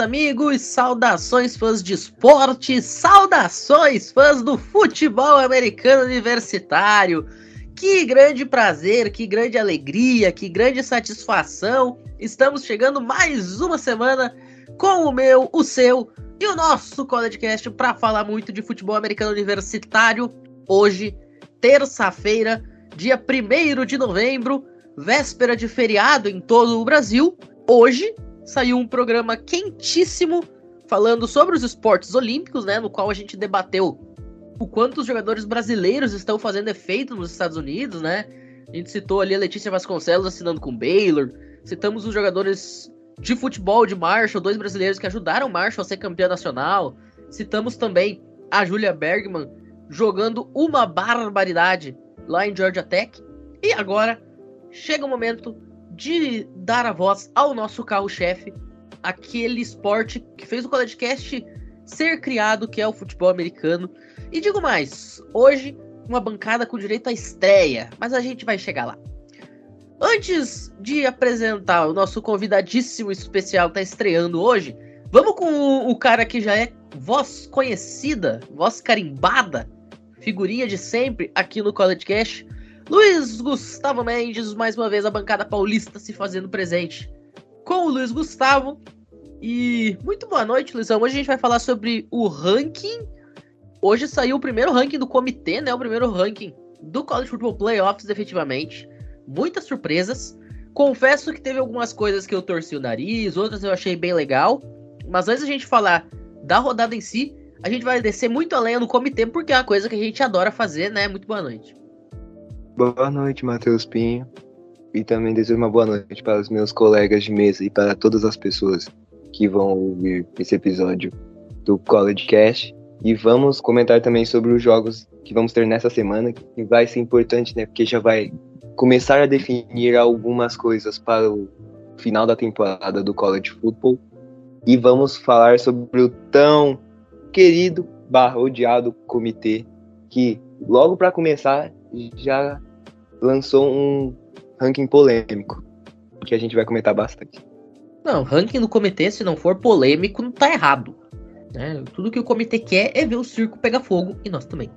Amigos, saudações, fãs de esporte, saudações, fãs do futebol americano universitário. Que grande prazer, que grande alegria, que grande satisfação. Estamos chegando mais uma semana com o meu, o seu e o nosso CollegeCast para falar muito de futebol americano universitário. Hoje, terça-feira, dia 1 de novembro, véspera de feriado em todo o Brasil. Hoje, saiu um programa quentíssimo falando sobre os esportes olímpicos, né? No qual a gente debateu o quanto os jogadores brasileiros estão fazendo efeito nos Estados Unidos, né? A gente citou ali a Letícia Vasconcelos assinando com Baylor, citamos os jogadores de futebol de Marshall, dois brasileiros que ajudaram o Marshall a ser campeão nacional. Citamos também a Julia Bergman jogando uma barbaridade lá em Georgia Tech. E agora chega o momento de dar a voz ao nosso carro-chefe, aquele esporte que fez o CollegeCast ser criado, que é o futebol americano. E digo mais, hoje uma bancada com direito à estreia, mas a gente vai chegar lá. Antes de apresentar o nosso convidadíssimo especial que tá estreando hoje, vamos com o cara que já é voz conhecida, voz carimbada, figurinha de sempre aqui no College Cash, Luiz Gustavo Mendes, mais uma vez a bancada paulista se fazendo presente com o Luiz Gustavo. E muito boa noite, Luizão. Hoje a gente vai falar sobre o ranking. Hoje saiu o primeiro ranking do comitê, né? O primeiro ranking do College Football Playoffs, efetivamente. Muitas surpresas. Confesso que teve algumas coisas que eu torci o nariz, outras eu achei bem legal. Mas antes da gente falar da rodada em si, a gente vai descer muito além no comitê, porque é uma coisa que a gente adora fazer, né? Muito boa noite. Boa noite, Matheus Pinho. E também desejo uma boa noite para os meus colegas de mesa e para todas as pessoas que vão ouvir esse episódio do College Cast. E vamos comentar também sobre os jogos que vamos ter nessa semana, que vai ser importante, né? Porque já vai começar a definir algumas coisas para o final da temporada do College Football. E vamos falar sobre o tão querido barra odiado comitê que logo para começar já lançou um ranking polêmico, que a gente vai comentar bastante. Não, ranking do comitê, se não for polêmico, não tá errado. Né? Tudo que o comitê quer é ver o circo pegar fogo, e nós também.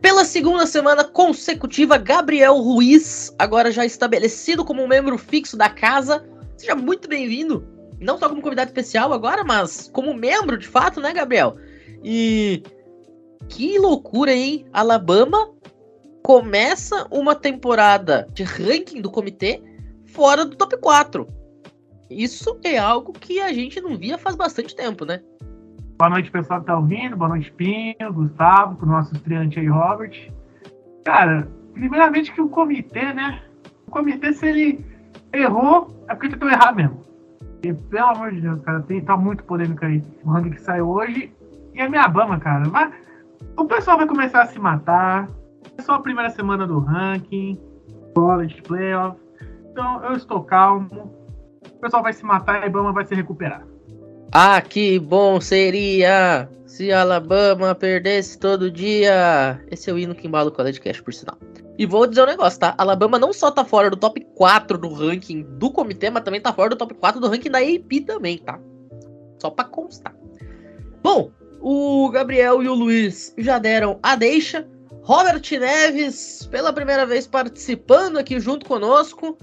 Pela segunda semana consecutiva, Gabriel Ruiz, agora já estabelecido como um membro fixo da casa. Seja muito bem-vindo. Não só como convidado especial agora, mas como membro de fato, né, Gabriel? E que loucura, hein? Alabama começa uma temporada de ranking do comitê fora do top 4. Isso é algo que a gente não via faz bastante tempo, né? Boa noite, pessoal que tá ouvindo. Boa noite, Pinho, Gustavo, pro nosso estreante aí, Robert. Cara, primeiramente que o comitê, né? O comitê, se ele errou, é porque tentou errar mesmo. E, pelo amor de Deus, cara, tem, tá muito polêmico aí. O ranking que saiu hoje. E a minha bama, cara. Mas o pessoal vai começar a se matar é só a primeira semana do ranking, college, playoff. Então eu estou calmo. O pessoal vai se matar e a Ibama vai se recuperar. Ah, que bom seria se Alabama perdesse todo dia. Esse é o hino que embala o College Cash, por sinal. E vou dizer um negócio, tá? Alabama não só tá fora do top 4 do ranking do comitê, mas também tá fora do top 4 do ranking da AP também, tá? Só pra constar. Bom, o Gabriel e o Luiz já deram a deixa. Robert Neves, pela primeira vez participando aqui junto conosco.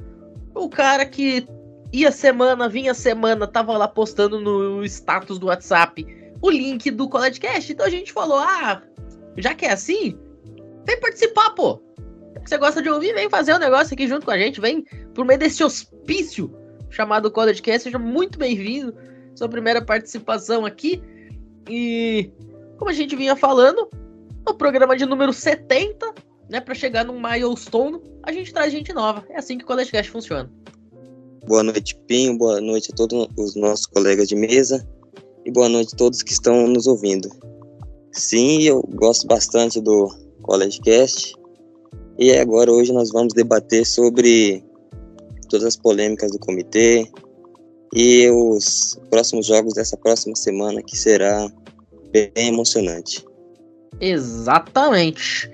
O cara que ia semana, vinha semana, tava lá postando no status do WhatsApp o link do College Cast. Então a gente falou: ah, já que é assim, vem participar, pô. Você gosta de ouvir, vem fazer um negócio aqui junto com a gente, vem por meio desse hospício chamado College Cast. Seja muito bem-vindo. Sua primeira participação aqui. E como a gente vinha falando, no programa de número 70, né, para chegar num milestone, a gente traz gente nova. É assim que o College Cast funciona. Boa noite, Pinho. Boa noite a todos os nossos colegas de mesa. E boa noite a todos que estão nos ouvindo. Sim, eu gosto bastante do College Cast. E agora, hoje, nós vamos debater sobre todas as polêmicas do comitê e os próximos jogos dessa próxima semana, que será bem emocionante. Exatamente.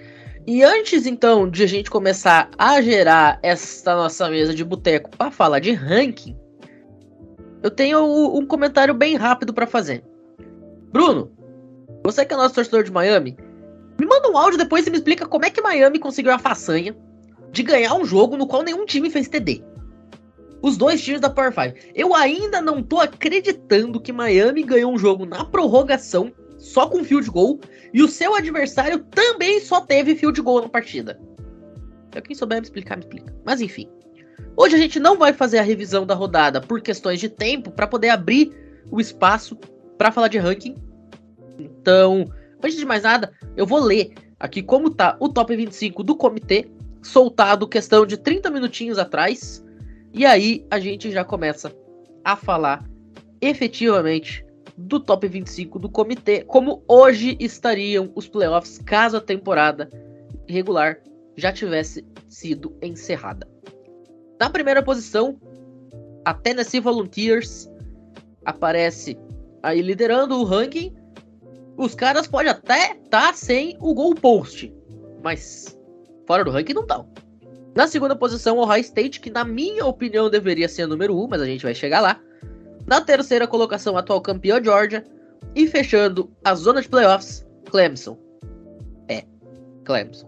E antes então de a gente começar a gerar essa nossa mesa de boteco para falar de ranking, eu tenho um comentário bem rápido para fazer. Bruno, você que é nosso torcedor de Miami, me manda um áudio depois e me explica como é que Miami conseguiu a façanha de ganhar um jogo no qual nenhum time fez TD. Os dois times da Power 5. Eu ainda não tô acreditando que Miami ganhou um jogo na prorrogação, só com field goal, e o seu adversário também só teve field goal na partida. É quem souber me explicar, me explica. Mas enfim. Hoje a gente não vai fazer a revisão da rodada por questões de tempo para poder abrir o espaço para falar de ranking. Então, antes de mais nada, eu vou ler aqui como tá o top 25 do comitê, soltado questão de 30 minutinhos atrás. E aí a gente já começa a falar efetivamente do top 25 do comitê, como hoje estariam os playoffs caso a temporada regular já tivesse sido encerrada. Na primeira posição, a Tennessee Volunteers aparece aí liderando o ranking. Os caras podem até estar tá sem o goal post, mas fora do ranking não estão. Na segunda posição, o Ohio State, que na minha opinião deveria ser número 1, um, mas a gente vai chegar lá. Na terceira colocação, atual campeão Georgia. E fechando a zona de playoffs, Clemson. É, Clemson.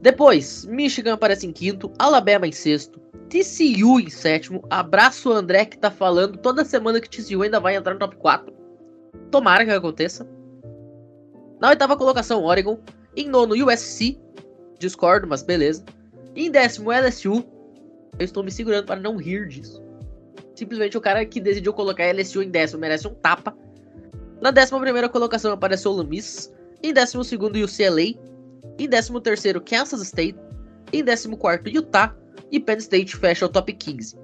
Depois, Michigan aparece em quinto, Alabama em sexto, TCU em sétimo. Abraço André que tá falando toda semana que TCU ainda vai entrar no top 4. Tomara que aconteça. Na oitava colocação, Oregon. Em nono, USC. Discordo, mas beleza. Em décimo, LSU. Eu estou me segurando para não rir disso. Simplesmente o cara que decidiu colocar LSU em décimo merece um tapa. Na décima primeira colocação apareceu o Miss. Em décimo segundo, UCLA. Em 13º, Kansas State. Em 14º, Utah. E Penn State fecha o top 15.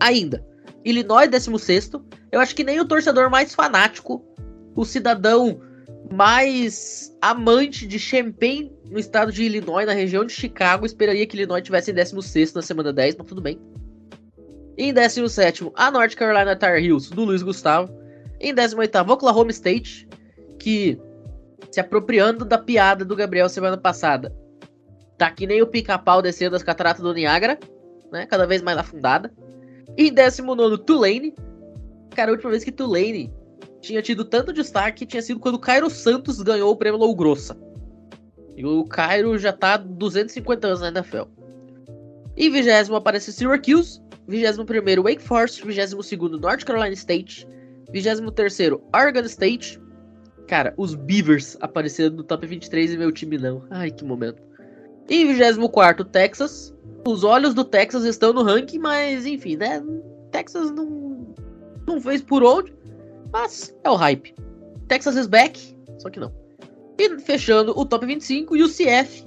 Ainda, Illinois 16º. Eu acho que nem o torcedor mais fanático, o cidadão mais amante de Champagne no estado de Illinois, na região de Chicago, esperaria que Illinois tivesse em 16 na semana 10, mas tudo bem. Em 17, a North Carolina Tar Heels, do Luiz Gustavo. Em 18, Oklahoma State, que se apropriando da piada do Gabriel semana passada. Tá que nem o pica-pau descendo das cataratas do Niágara, né? Cada vez mais afundada. Em 19, Tulane. Cara, a última vez que Tulane tinha tido tanto destaque tinha sido quando Cairo Santos ganhou o prêmio Low Grossa. E o Cairo já tá 250 anos na NFL. Em 20 aparece Syracuse. 21 Wake Forest. 22 North Carolina State. 23 Oregon State. Cara, os Beavers apareceram no top 23 e meu time não. Ai, que momento. Em 24, Texas. Os olhos do Texas estão no ranking, mas enfim, né? Texas não, não fez por onde, mas é o hype. Texas is back, só que não. E fechando o top 25 e o CF,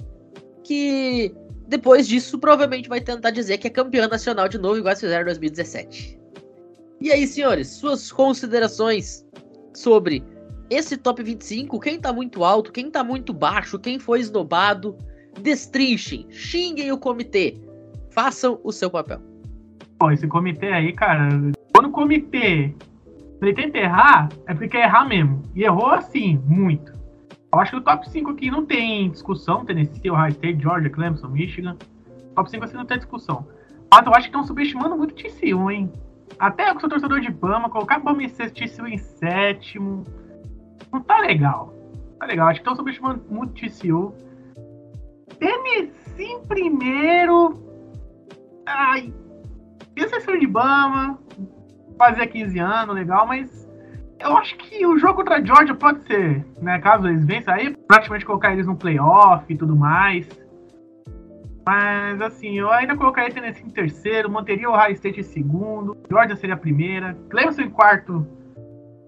que depois disso provavelmente vai tentar dizer que é campeão nacional de novo, igual fizeram em 2017. E aí, senhores, suas considerações sobre esse top 25, quem tá muito alto, quem tá muito baixo, quem foi esnobado, destrinchem, xinguem o comitê, façam o seu papel. Bom, esse comitê aí, cara, quando o comitê ele errar, é porque quer errar mesmo. E errou assim, muito. Eu acho que o top 5 aqui não tem discussão, Tennessee, Ohio State, Georgia, Clemson, Michigan. Top 5 assim não tem discussão. Mas eu acho que estão subestimando muito o TCU, hein? Até eu que sou torcedor de Bama, colocar Bama em sexto, TCU em sétimo não tá legal. Tá legal. Acho que estão subestimando muito TCU. Tennessee em primeiro. Ai. É de Bama. Fazia 15 anos, legal, mas. Eu acho que o jogo contra a Georgia pode ser, né? Caso eles vençam aí, praticamente colocar eles no playoff e tudo mais. Mas assim, eu ainda colocaria Tennessee em terceiro, manteria o High State em segundo, Georgia seria a primeira, Clemson em quarto,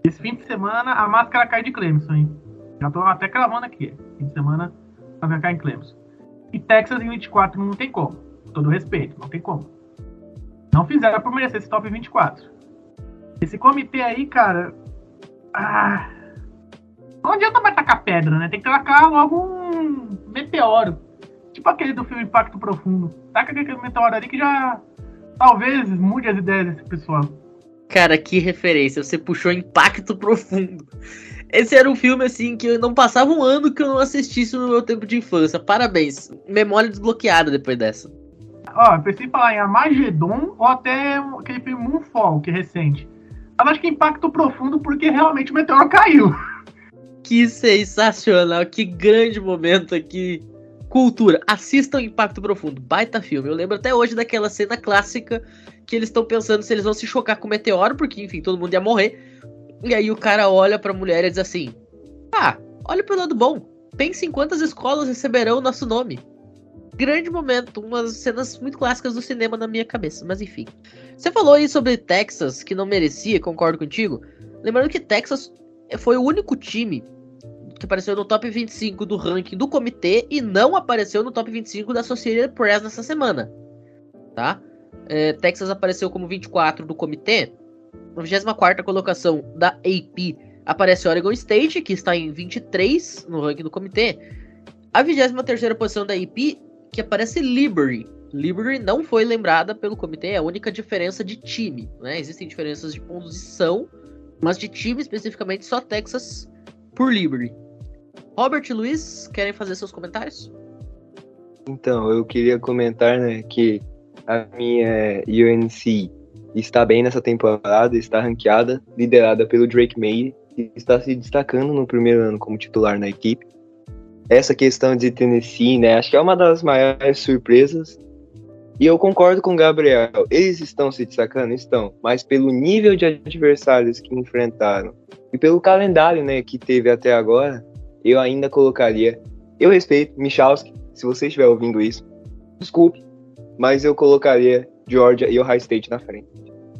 esse fim de semana a máscara cai de Clemson, hein? Já tô até cravando aqui. Fim de semana a máscara cai em Clemson. E Texas em 24 não tem como. Com todo respeito, não tem como. Não fizeram por merecer esse top 24. Esse comitê aí, cara. Ah, não adianta mais tacar pedra, né? Tem que tacar logo um meteoro. Tipo aquele do filme Impacto Profundo. Taca aquele meteoro ali que já talvez mude as ideias desse pessoal. Cara, que referência. Você puxou impacto profundo. Esse era um filme assim que eu não passava um ano que eu não assistisse no meu tempo de infância. Parabéns. Memória desbloqueada depois dessa. Ó, eu pensei em falar em Armagedon ou até aquele filme Moonfall, que é recente. Mas acho que impacto profundo porque realmente o meteoro caiu. Que sensacional, que grande momento aqui. Cultura, assistam Impacto Profundo, baita filme. Eu lembro até hoje daquela cena clássica que eles estão pensando se eles vão se chocar com o meteoro, porque enfim, todo mundo ia morrer. E aí o cara olha pra mulher e diz assim: Ah, olha pro lado bom. Pense em quantas escolas receberão o nosso nome. Grande momento, umas cenas muito clássicas do cinema na minha cabeça, mas enfim. Você falou aí sobre Texas, que não merecia, concordo contigo. Lembrando que Texas foi o único time que apareceu no top 25 do ranking do comitê e não apareceu no top 25 da Associated Press nessa semana. Tá? É, Texas apareceu como 24 do comitê. Na 24 colocação da AP aparece Oregon State, que está em 23 no ranking do comitê. A 23 posição da AP, que aparece Liberty. Liberty não foi lembrada pelo comitê, é a única diferença de time. Né? Existem diferenças de posição, mas de time especificamente só Texas por Liberty. Robert e Luiz, querem fazer seus comentários? Então, eu queria comentar, né, que a minha UNC está bem nessa temporada, está ranqueada, liderada pelo Drake May, que está se destacando no primeiro ano como titular na equipe. Essa questão de Tennessee, né, acho que é uma das maiores surpresas. E eu concordo com o Gabriel, eles estão se destacando, estão, mas pelo nível de adversários que enfrentaram e pelo calendário, né, que teve até agora, eu ainda colocaria. Eu respeito Michalski, se você estiver ouvindo isso, desculpe, mas eu colocaria Georgia e Ohio State na frente.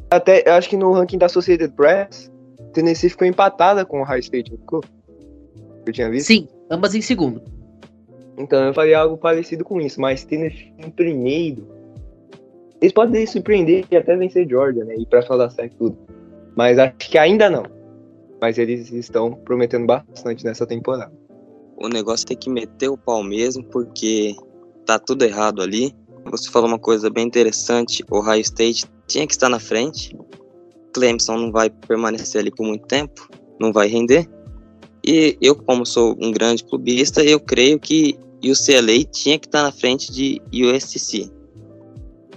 Até, acho que no ranking da Associated Press, Tennessee ficou empatada com o Ohio State, ficou? Eu tinha visto? Sim, ambas em segundo. Então eu faria algo parecido com isso, mas Tennessee em primeiro. Eles podem surpreender e até vencer Georgia, né? E para falar certo tudo. Mas acho que ainda não mas eles estão prometendo bastante nessa temporada. O negócio tem que meter o pau mesmo, porque tá tudo errado ali. Você falou uma coisa bem interessante, o Ohio State tinha que estar na frente. Clemson não vai permanecer ali por muito tempo, não vai render. E eu, como sou um grande clubista, eu creio que o CLA tinha que estar na frente de USC.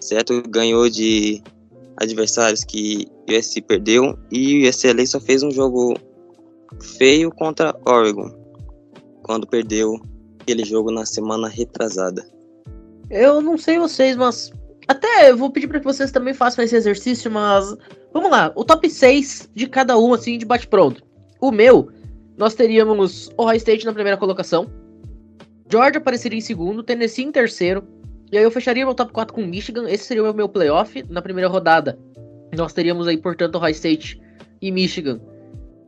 Certo? Ganhou de adversários que USC perdeu e UCLA só fez um jogo feio contra Oregon, quando perdeu aquele jogo na semana retrasada. Eu não sei vocês, mas até eu vou pedir para que vocês também façam esse exercício, mas vamos lá, o top 6 de cada um assim de bate pronto. O meu, nós teríamos Ohio State na primeira colocação, Georgia apareceria em segundo, Tennessee em terceiro, e aí eu fecharia meu top 4 com Michigan, esse seria o meu playoff na primeira rodada. Nós teríamos aí, portanto, Ohio State e Michigan.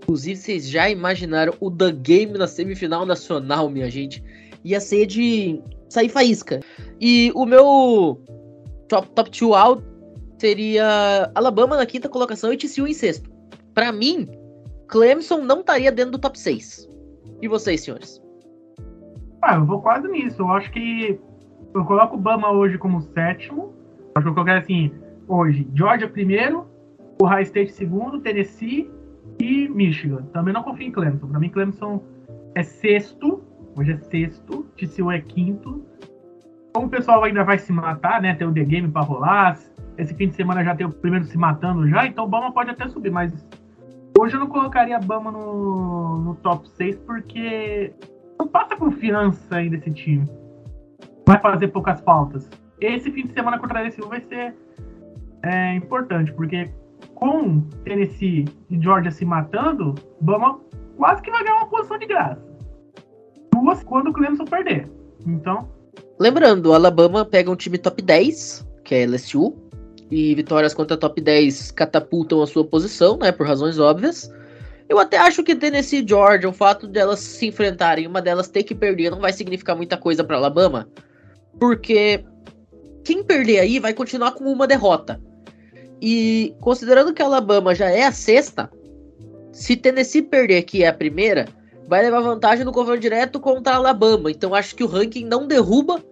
Inclusive, vocês já imaginaram o The Game na semifinal nacional, minha gente? Ia ser de sair faísca. E o meu top, top two out seria Alabama na quinta colocação e TCU em sexto. Para mim, Clemson não estaria dentro do top 6. E vocês, senhores? Ah, eu vou quase nisso. Eu acho que eu coloco o Bama hoje como sétimo. Acho que eu coloquei assim, hoje, Georgia primeiro, Ohio State segundo, Tennessee e Michigan. Também não confio em Clemson. Para mim, Clemson é sexto. Hoje é sexto. TCU é quinto. Como o pessoal ainda vai se matar, né? Tem o The Game para rolar. Esse fim de semana já tem o primeiro se matando já. Então o Bama pode até subir. Mas hoje eu não colocaria a Bama no, no top 6 porque não passa confiança ainda esse time vai fazer poucas faltas. Esse fim de semana contra a TCU vai ser é, importante, porque com Tennessee e Georgia se matando, Bama quase que vai ganhar uma posição de graça. Duas quando o Clemson perder. Então. Lembrando, o Alabama pega um time top 10, que é LSU, e vitórias contra top 10 catapultam a sua posição, né? Por razões óbvias. Eu até acho que Tennessee e Georgia, o fato de elas se enfrentarem, uma delas ter que perder, não vai significar muita coisa para Alabama. Porque quem perder aí vai continuar com uma derrota. E considerando que Alabama já é a sexta, se Tennessee perder, que é a primeira, vai levar vantagem no confronto direto contra Alabama. Então acho que o ranking não derruba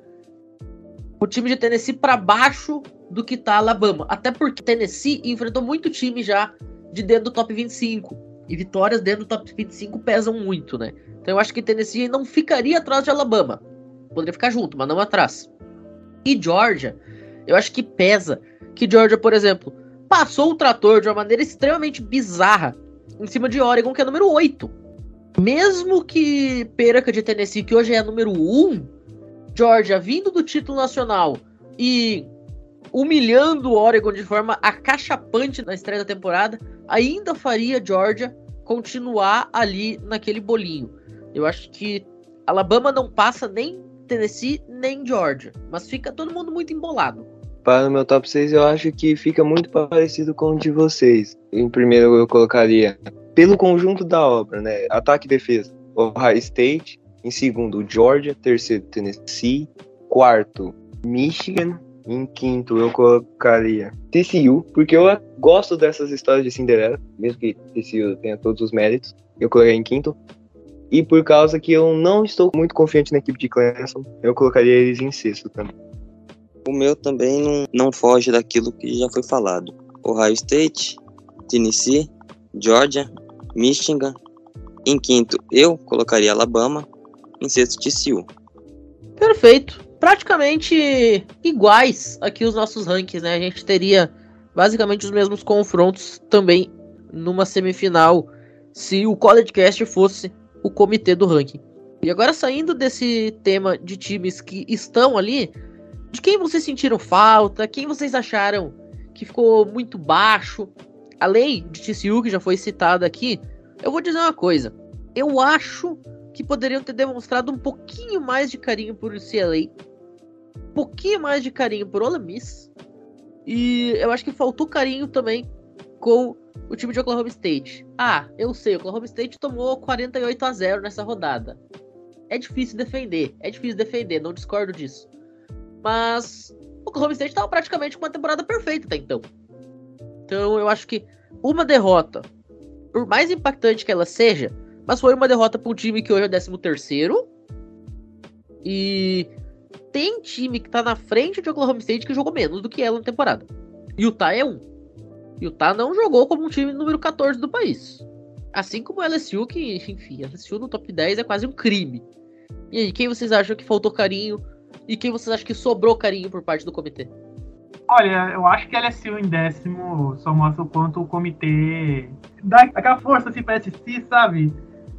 o time de Tennessee para baixo do que tá Alabama. Até porque Tennessee enfrentou muito time já de dentro do top 25. E vitórias dentro do top 25 pesam muito, né? Então eu acho que Tennessee não ficaria atrás de Alabama. Poderia ficar junto, mas não atrás. E Georgia, eu acho que pesa. Que Georgia, por exemplo, passou o trator de uma maneira extremamente bizarra em cima de Oregon, que é número 8. Mesmo que perca de Tennessee, que hoje é número 1, Georgia vindo do título nacional e humilhando o Oregon de forma acachapante na estreia da temporada, ainda faria Georgia continuar ali naquele bolinho. Eu acho que Alabama não passa nem Tennessee nem Georgia, mas fica todo mundo muito embolado. Para o meu top 6, eu acho que fica muito parecido com o de vocês. Em primeiro, eu colocaria, pelo conjunto da obra, né? Ataque e defesa, Ohio State. Em segundo, Georgia. Terceiro, Tennessee. Quarto, Michigan. Em quinto, eu colocaria TCU, porque eu gosto dessas histórias de Cinderela, mesmo que TCU tenha todos os méritos. Eu colocaria em quinto. E por causa que eu não estou muito confiante na equipe de Clemson, eu colocaria eles em sexto também. O meu também não, não foge daquilo que já foi falado. Ohio State, Tennessee, Georgia, Michigan. Em quinto, eu colocaria Alabama. Em sexto, TCU. Perfeito. Praticamente iguais aqui os nossos rankings, né? A gente teria basicamente os mesmos confrontos também numa semifinal se o College Cast fosse o comitê do ranking. E agora saindo desse tema de times que estão ali, de quem vocês sentiram falta? Quem vocês acharam que ficou muito baixo? Além de TCU, que já foi citado aqui, eu vou dizer uma coisa. Eu acho que poderiam ter demonstrado um pouquinho mais de carinho por UCLA, pouquinho mais de carinho por Ole Miss, e eu acho que faltou carinho também com o time de Oklahoma State. Ah, eu sei, Oklahoma State tomou 48 a 0 nessa rodada. É difícil defender, é difícil defender, não discordo disso. Mas o Oklahoma State estava praticamente com uma temporada perfeita até então. Então eu acho que uma derrota, por mais impactante que ela seja, mas foi uma derrota para um time que hoje é 13 terceiro e tem time que tá na frente de Oklahoma State que jogou menos do que ela na temporada. Utah é um. Utah não jogou como um time número 14 do país. Assim como o LSU, que, enfim, LSU no top 10 é quase um crime. E aí, quem vocês acham que faltou carinho e quem vocês acham que sobrou carinho por parte do comitê? Olha, eu acho que LSU em décimo só mostra o quanto o comitê dá aquela força assim pra assistir, sabe?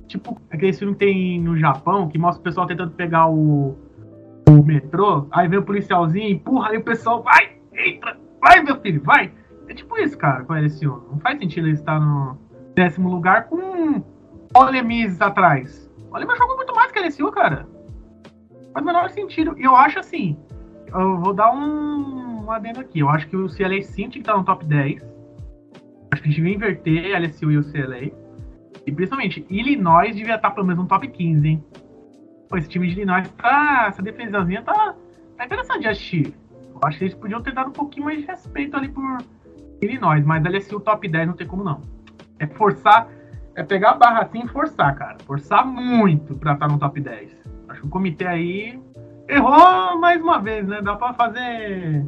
Tipo, aquele filme que tem no Japão, que mostra o pessoal tentando pegar o, o metrô, aí vem o policialzinho, empurra, aí o pessoal vai, entra, vai meu filho, vai. É tipo isso, cara, com a LSU. Não faz sentido ele estar no décimo lugar com o Lemis atrás. O Lemis jogou muito mais que a LSU, cara faz o menor sentido. E eu acho assim, eu vou dar um, um adendo aqui. Eu acho que o CLA sim tinha que estar no top 10. Acho que a gente devia inverter a LSU e o CLA. E principalmente, Illinois devia estar pelo menos no top 15, hein? Pô, esse time de Illinois tá. Essa defesazinha tá, tá interessante de assistir. Eu acho que eles podiam ter dado um pouquinho mais de respeito ali por Illinois, mas LSU top 10 não tem como não. É forçar, é pegar a barra assim e forçar, cara. Forçar muito pra estar no top 10. Acho que o comitê aí errou mais uma vez, né? Dá para fazer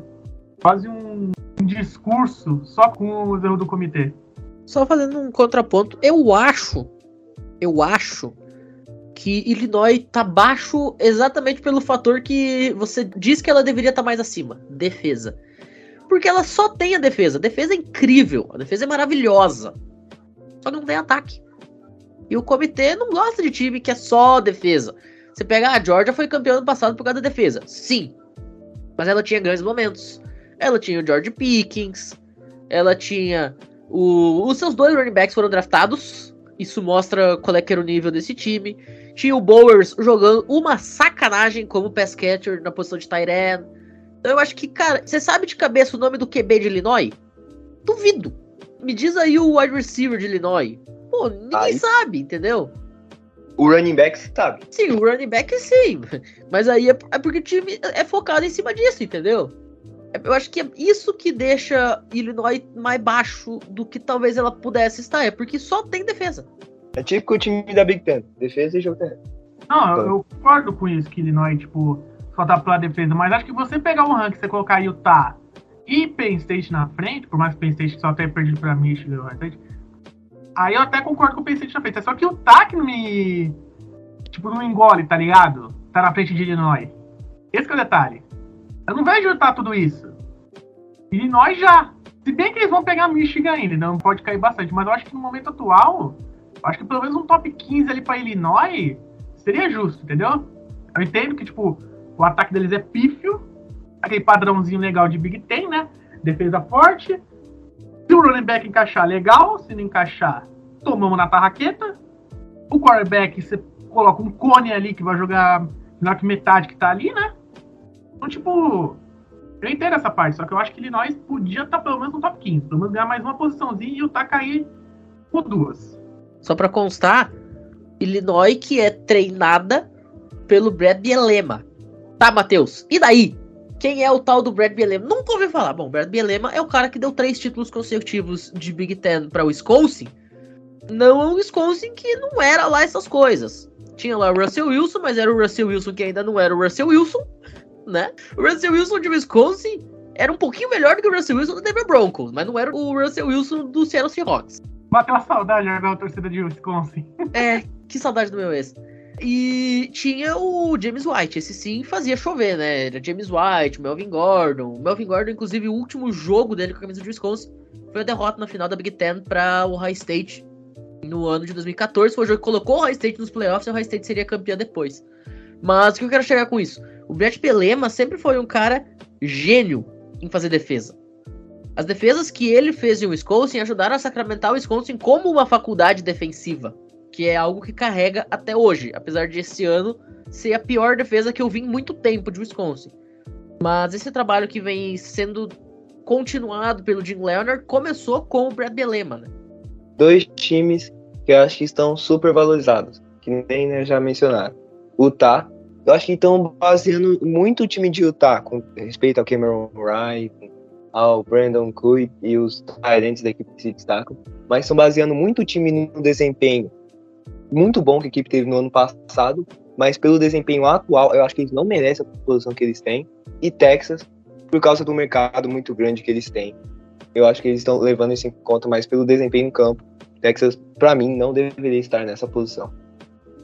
quase um, um, discurso só com os erros do comitê. Só fazendo um contraponto, eu acho, eu acho que Illinois tá baixo exatamente pelo fator que você diz que ela deveria estar tá mais acima, defesa. Porque ela só tem a defesa. A defesa é incrível, a defesa é maravilhosa. Só não tem ataque. E o comitê não gosta de time que é só defesa. Você pega a Georgia foi campeã ano passado por causa da defesa. Sim. Mas ela tinha grandes momentos. Ela tinha o George Pickens. Ela tinha o, os seus dois running backs foram draftados. Isso mostra qual é que era o nível desse time. Tinha o Bowers jogando uma sacanagem como pass catcher na posição de Tyren. Então eu acho que, cara, você sabe de cabeça o nome do QB de Illinois? Duvido. Me diz aí o wide receiver de Illinois. Pô, ninguém Ai. sabe, entendeu? O running back sabe. Sim, o running back sim. Mas aí é, é porque o time é focado em cima disso, entendeu? É, eu acho que é isso que deixa Illinois mais baixo do que talvez ela pudesse estar. É porque só tem defesa. É tipo o time da Big Ten. Defesa e jogo terreno. Não, eu, eu concordo com isso, que Illinois, tipo, só tá pela defesa. Mas acho que você pegar o ranking, você colocar Utah e Penn State na frente, por mais que Penn State só tenha perdido pra Michigan, Aí eu até concordo com o PC tinha feito. É só que o TAC não me. Tipo, não engole, tá ligado? Tá na frente de Illinois. Esse é o detalhe. Eu não vejo juntar tudo isso. Illinois já. Se bem que eles vão pegar Michigan ainda, não pode cair bastante, mas eu acho que no momento atual, acho que pelo menos um top 15 ali para Illinois seria justo, entendeu? Eu entendo que, tipo, o ataque deles é pífio, aquele padrãozinho legal de Big Ten, né? Defesa forte. Se o running back encaixar, legal. Se não encaixar, tomamos na tarraqueta. O quarterback, você coloca um cone ali que vai jogar melhor que metade que tá ali, né? Então, tipo, eu entendo essa parte, só que eu acho que Illinois podia estar tá pelo menos no top 15, pelo menos ganhar mais uma posiçãozinha e o Tá cair por duas. Só para constar, Illinois que é treinada pelo Brad Bielema. Tá, Matheus? E daí? Quem é o tal do Brad Bielema? Nunca ouvi falar. Bom, Brad Bielema é o cara que deu três títulos consecutivos de Big Ten para o Wisconsin. Não é um Wisconsin que não era lá essas coisas. Tinha lá o Russell Wilson, mas era o Russell Wilson que ainda não era o Russell Wilson, né? O Russell Wilson de Wisconsin era um pouquinho melhor do que o Russell Wilson do Denver Broncos, mas não era o Russell Wilson do Seattle Seahawks. Bateu uma saudade da torcida de Wisconsin. É, que saudade do meu ex. E tinha o James White, esse sim fazia chover, né? Era James White, Melvin Gordon. Melvin Gordon, inclusive, o último jogo dele com a camisa de Wisconsin foi a derrota na final da Big Ten para o High State no ano de 2014. Foi o jogo que colocou o High State nos playoffs e o High State seria campeão depois. Mas o que eu quero chegar com isso? O Brett Pelema sempre foi um cara gênio em fazer defesa. As defesas que ele fez em Wisconsin ajudaram a sacramentar o Wisconsin como uma faculdade defensiva, que é algo que carrega até hoje, apesar de esse ano ser a pior defesa que eu vi em muito tempo de Wisconsin. Mas esse trabalho que vem sendo continuado pelo Jim Leonard começou com o Brad Belema, né? Dois times que eu acho que estão super valorizados, que nem né, já mencionaram. Utah, eu acho que estão baseando muito o time de Utah com respeito ao Cameron Wright, ao Brandon Cook e os Tyrants da equipe que se destacam, mas estão baseando muito o time no desempenho muito bom que a equipe teve no ano passado, mas pelo desempenho atual, eu acho que eles não merecem a posição que eles têm. E Texas, por causa do mercado muito grande que eles têm. Eu acho que eles estão levando isso em conta, mas pelo desempenho em campo, Texas, para mim, não deveria estar nessa posição.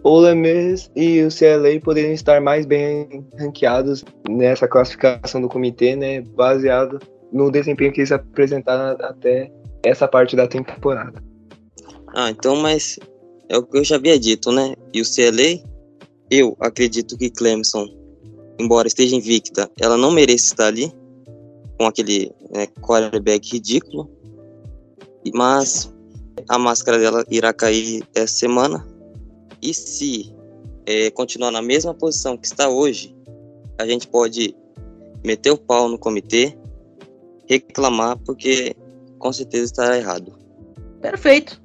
O Lemes e o CLA poderiam estar mais bem ranqueados nessa classificação do comitê, né, baseado no desempenho que eles apresentaram até essa parte da temporada. Ah, então, mas é o que eu já havia dito, né? E o CLA, eu acredito que Clemson, embora esteja invicta, ela não merece estar ali com aquele né, quarterback ridículo. Mas a máscara dela irá cair essa semana. E se é, continuar na mesma posição que está hoje, a gente pode meter o pau no comitê reclamar porque com certeza está errado. Perfeito.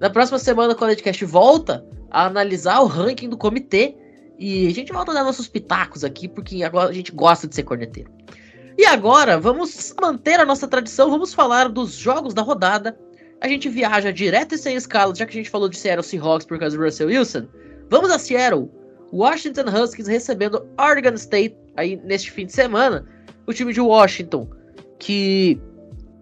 Na próxima semana, quando a volta a analisar o ranking do comitê, e a gente volta a dar nossos pitacos aqui, porque agora a gente gosta de ser corneteiro. E agora, vamos manter a nossa tradição, vamos falar dos jogos da rodada. A gente viaja direto e sem escala, já que a gente falou de Seattle Seahawks por causa do Russell Wilson. Vamos a Seattle. Washington Huskies recebendo Oregon State aí neste fim de semana. O time de Washington que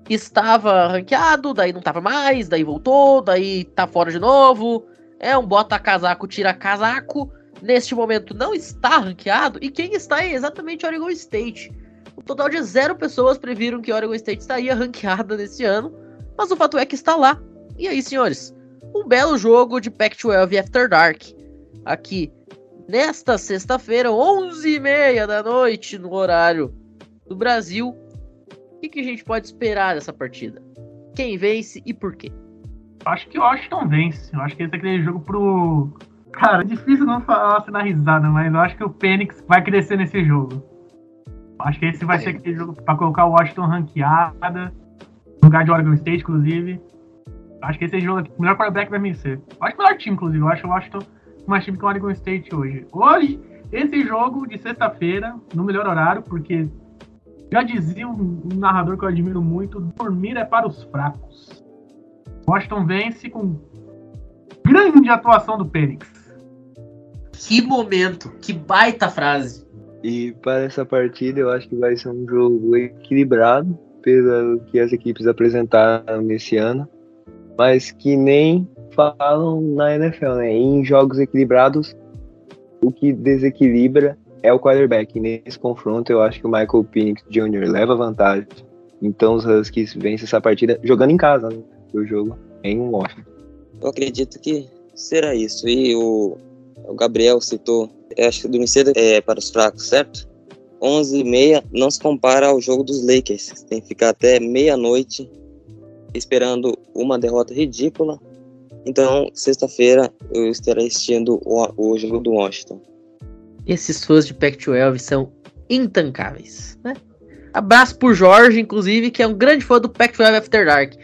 estava ranqueado, daí não estava mais, daí voltou, daí tá fora de novo. É um bota casaco, tira casaco. Neste momento não está ranqueado e quem está é exatamente Oregon State. Um total de zero pessoas previram que Oregon State estaria ranqueada nesse ano, mas o fato é que está lá. E aí, senhores, um belo jogo de Pac-12 After Dark aqui nesta sexta-feira, 11h30 da noite, no horário do Brasil, o que, que a gente pode esperar dessa partida? Quem vence e por quê? Acho que o Washington vence. Eu acho que esse é aquele jogo pro. Cara, é difícil não falar assim na risada, mas eu acho que o Phoenix vai crescer nesse jogo. Acho que esse vai é. ser aquele jogo pra colocar o Washington ranqueada, no lugar de Oregon State, inclusive. Acho que esse jogo aqui, o melhor quarterback vai vencer. Acho que o melhor time, inclusive. Eu acho o Washington mais time que o Oregon State hoje. Hoje, esse jogo de sexta-feira, no melhor horário, porque já dizia um, narrador que eu admiro muito: dormir é para os fracos. Washington vence com grande atuação do Pênix. Que momento, que baita frase. E para essa partida eu acho que vai ser um jogo equilibrado pelo que as equipes apresentaram nesse ano, mas que nem falam na NFL, né? Em jogos equilibrados, o que desequilibra é o quarterback. Nesse confronto, eu acho que o Michael Penix Jr. leva vantagem. Então os Huskies vencem essa partida jogando em casa, né? O jogo em Washington. Eu acredito que será isso. E o, o Gabriel citou, acho que dormir cedo é para os fracos, certo? 11 e meia não se compara ao jogo dos Lakers. Tem que ficar até meia-noite esperando uma derrota ridícula. Então, sexta-feira eu estarei assistindo o, o jogo do Washington. Esses fãs de Pac-12 são intancáveis, né? Abraço por Jorge, inclusive, que é um grande fã do Pac-12 After Dark.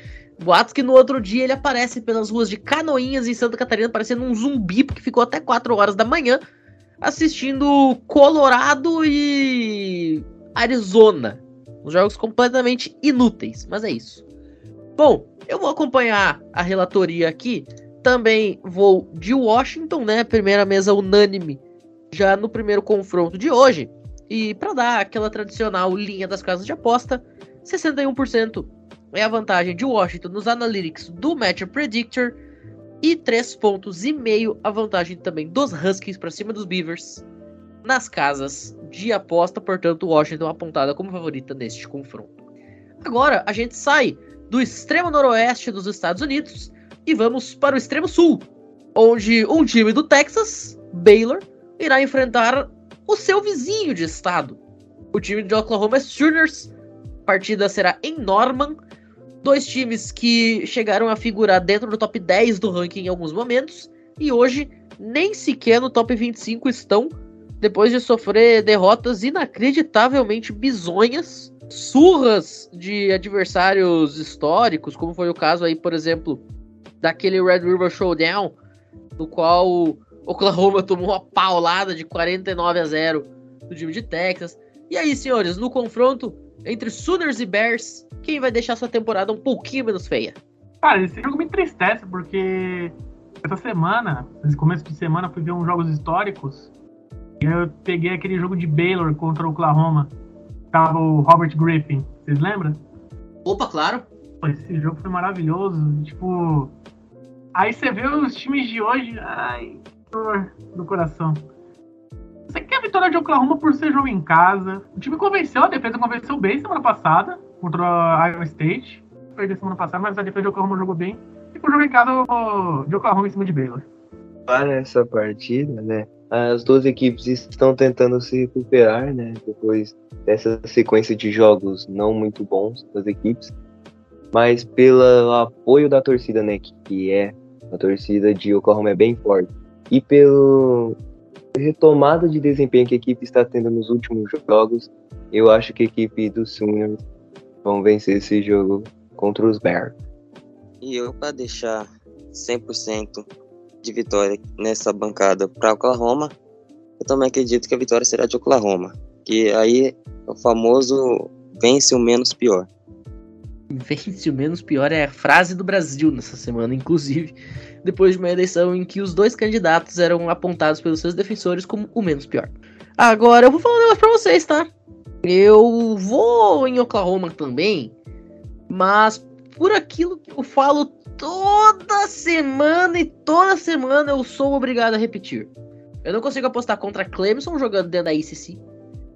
Boatos que no outro dia ele aparece pelas ruas de Canoinhas em Santa Catarina, parecendo um zumbi, porque ficou até 4 horas da manhã assistindo Colorado e Arizona. Os jogos completamente inúteis, mas é isso. Bom, eu vou acompanhar a relatoria aqui. Também vou de Washington, né? Primeira mesa unânime já no primeiro confronto de hoje. E para dar aquela tradicional linha das casas de aposta, 61% é a vantagem de Washington nos analytics do Matchup Predictor e 3 pontos e meio a vantagem também dos Huskies para cima dos Beavers nas casas de aposta, portanto Washington apontada como favorita neste confronto. Agora a gente sai do extremo noroeste dos Estados Unidos e vamos para o extremo sul, onde um time do Texas, Baylor, irá enfrentar o seu vizinho de estado, o time de Oklahoma Sooners. A partida será em Norman. Dois times que chegaram a figurar dentro do top 10 do ranking em alguns momentos e hoje nem sequer no top 25 estão, depois de sofrer derrotas inacreditavelmente bizonhas, surras de adversários históricos, como foi o caso aí, por exemplo, daquele Red River Showdown, no qual Oklahoma tomou uma paulada de 49 a 0 do time de Texas. E aí, senhores, no confronto entre Sooners e Bears, quem vai deixar sua temporada um pouquinho menos feia? Cara, esse jogo me entristece, porque essa semana, nesse começo de semana, fui ver uns jogos históricos. E eu peguei aquele jogo de Baylor contra o Oklahoma. Tava o Robert Griffin. Vocês lembram? Opa, claro. Esse jogo foi maravilhoso. Tipo. Aí você vê os times de hoje. Ai, dor do coração. Você quer a vitória de Oklahoma por ser jogo em casa. O time convenceu, a defesa convenceu bem semana passada contra a Iowa State. Perdeu semana passada, mas a defesa de Oklahoma jogou bem. E o jogo em casa de Oklahoma em cima de Baylor. Para essa partida, né? As duas equipes estão tentando se recuperar, né? Depois dessa sequência de jogos não muito bons das equipes. Mas pelo apoio da torcida, né? Que é a torcida de Oklahoma é bem forte e pelo retomada de desempenho que a equipe está tendo nos últimos jogos, eu acho que a equipe dos Sooners vão vencer esse jogo contra os Bears. E eu, para deixar 100% de vitória nessa bancada para Oklahoma, eu também acredito que a vitória será de Oklahoma. Que aí é o famoso vence o menos pior. Vence o menos pior é a frase do Brasil nessa semana, inclusive depois de uma eleição em que os dois candidatos eram apontados pelos seus defensores como o menos pior. Agora, eu vou falar um negócio pra vocês, tá? Eu vou em Oklahoma também, mas por aquilo que eu falo toda semana e toda semana eu sou obrigado a repetir. Eu não consigo apostar contra Clemson jogando dentro da ICC.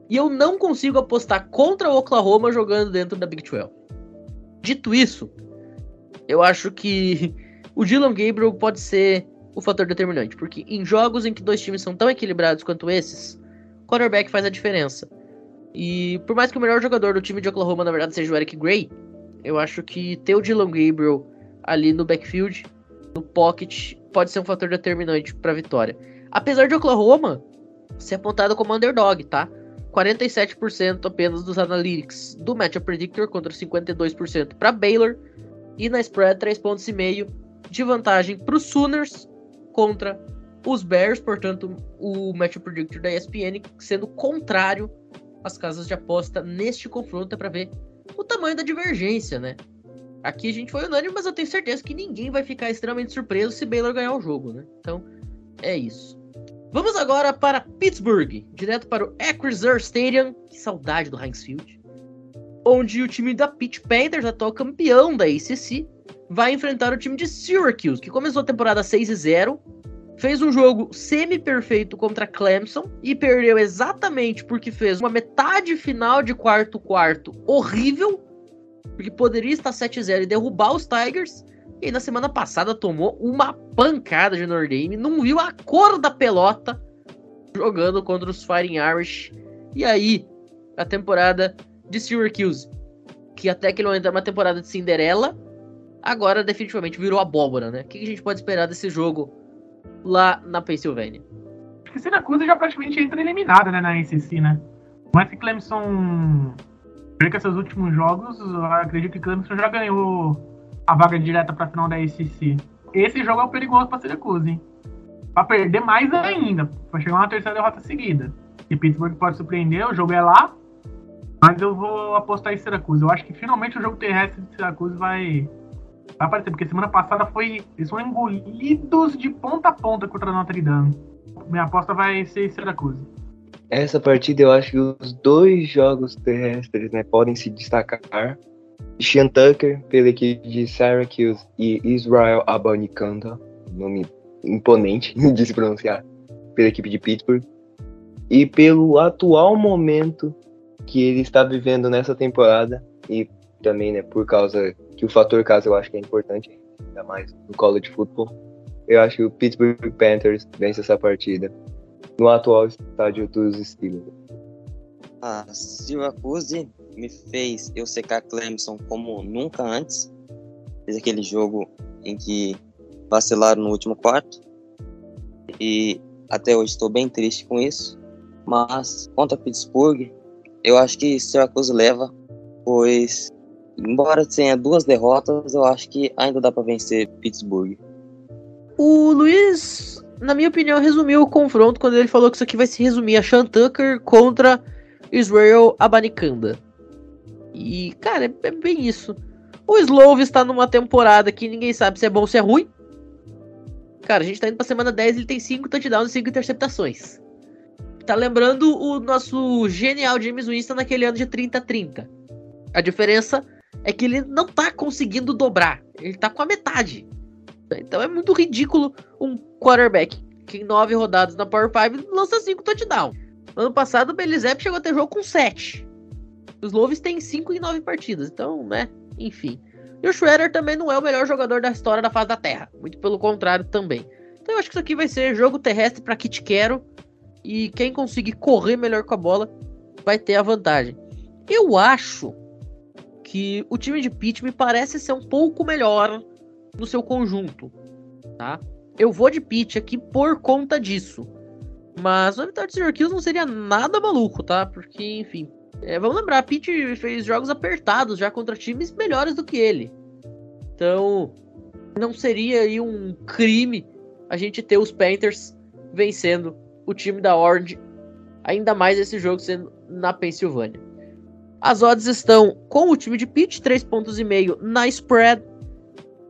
E eu não consigo apostar contra Oklahoma jogando dentro da Big 12. Dito isso, eu acho que o Dylan Gabriel pode ser o fator determinante, porque em jogos em que dois times são tão equilibrados quanto esses, o quarterback faz a diferença. E por mais que o melhor jogador do time de Oklahoma, na verdade, seja o Eric Gray, eu acho que ter o Dylan Gabriel ali no backfield, no pocket, pode ser um fator determinante para a vitória. Apesar de Oklahoma ser apontado como underdog, tá? 47% apenas dos analytics do Matchup Predictor contra 52% para Baylor e na spread 3,5 pontos e meio de vantagem para os Sooners contra os Bears, portanto, o match predictor da ESPN sendo contrário às casas de aposta neste confronto é para ver o tamanho da divergência, né? Aqui a gente foi unânime, mas eu tenho certeza que ninguém vai ficar extremamente surpreso se Baylor ganhar o jogo, né? Então, é isso. Vamos agora para Pittsburgh, direto para o Acrisure Stadium, que saudade do Heinz Field, onde o time da Pitt Panthers, atual campeão da ACC, vai enfrentar o time de Syracuse, que começou a temporada 6 e 0, fez um jogo semi-perfeito contra Clemson e perdeu exatamente porque fez uma metade final de quarto quarto horrível porque poderia estar 7-0 e derrubar os Tigers. E na semana passada tomou uma pancada de Notre Dame, não viu a cor da pelota jogando contra os Fighting Irish. E aí, a temporada de Syracuse, que até aquele momento era uma temporada de Cinderela, agora definitivamente virou abóbora, né? O que a gente pode esperar desse jogo lá na Pensilvânia? Acho que Syracuse já praticamente entra eliminada, né, na NCC, né? Mas que Clemson perca seus últimos jogos, acredito que Clemson já ganhou a vaga direta para a final da ACC. Esse jogo é o perigoso para Syracuse, hein? Para perder mais ainda, para chegar uma terceira derrota seguida. E Pittsburgh pode surpreender, o jogo é lá, mas eu vou apostar em Syracuse. Eu acho que finalmente o jogo terrestre de Syracuse vai, vai aparecer, porque semana passada foi eles foram engolidos de ponta a ponta contra a Notre Dame. Minha aposta vai ser Syracuse. Essa partida eu acho que os dois jogos terrestres né, podem se destacar Sean Tucker, pela equipe de Syracuse, e Israel Abanikanda, nome imponente de se pronunciar, pela equipe de Pittsburgh. E pelo atual momento que ele está vivendo nessa temporada, e também né, por causa que o fator casa eu acho que é importante, ainda mais no college football, eu acho que o Pittsburgh Panthers vence essa partida no atual estádio dos Steelers. A Syracuse me fez eu secar Clemson como nunca antes. Fez aquele jogo em que vacilaram no último quarto. E até hoje estou bem triste com isso. Mas contra Pittsburgh, eu acho que Syracuse leva, pois embora tenha duas derrotas, eu acho que ainda dá para vencer Pittsburgh. O Luiz, na minha opinião, resumiu o confronto quando ele falou que isso aqui vai se resumir a Sean Tucker contra Israel Abanikanda. E, cara, é, é bem isso. O Slove está numa temporada que ninguém sabe se é bom ou se é ruim. Cara, a gente tá indo pra semana 10 ele tem 5 touchdowns e 5 interceptações. Tá lembrando o nosso genial James Winston naquele ano de 30-30. A diferença é que ele não tá conseguindo dobrar. Ele tá com a metade. Então é muito ridículo um quarterback que em 9 rodadas na Power 5 lança 5 touchdowns. Ano passado o Belizep chegou a ter jogo com 7. Os Loves têm 5 em 9 partidas, então, né, enfim. E o Schroeder também não é o melhor jogador da história da face da Terra, muito pelo contrário também. Então eu acho que isso aqui vai ser jogo terrestre para Kit Quero e quem conseguir correr melhor com a bola vai ter a vantagem. Eu acho que o time de Pitt me parece ser um pouco melhor no seu conjunto, tá? Eu vou de Pitt aqui por conta disso. Mas o vitória de Syracuse não seria nada maluco, tá? Porque, enfim, é, vamos lembrar, Pitt fez jogos apertados já contra times melhores do que ele. Então, não seria aí um crime a gente ter os Panthers vencendo o time da Orange, ainda mais esse jogo sendo na Pensilvânia. As odds estão com o time de Pitt, 3 pontos e meio na spread,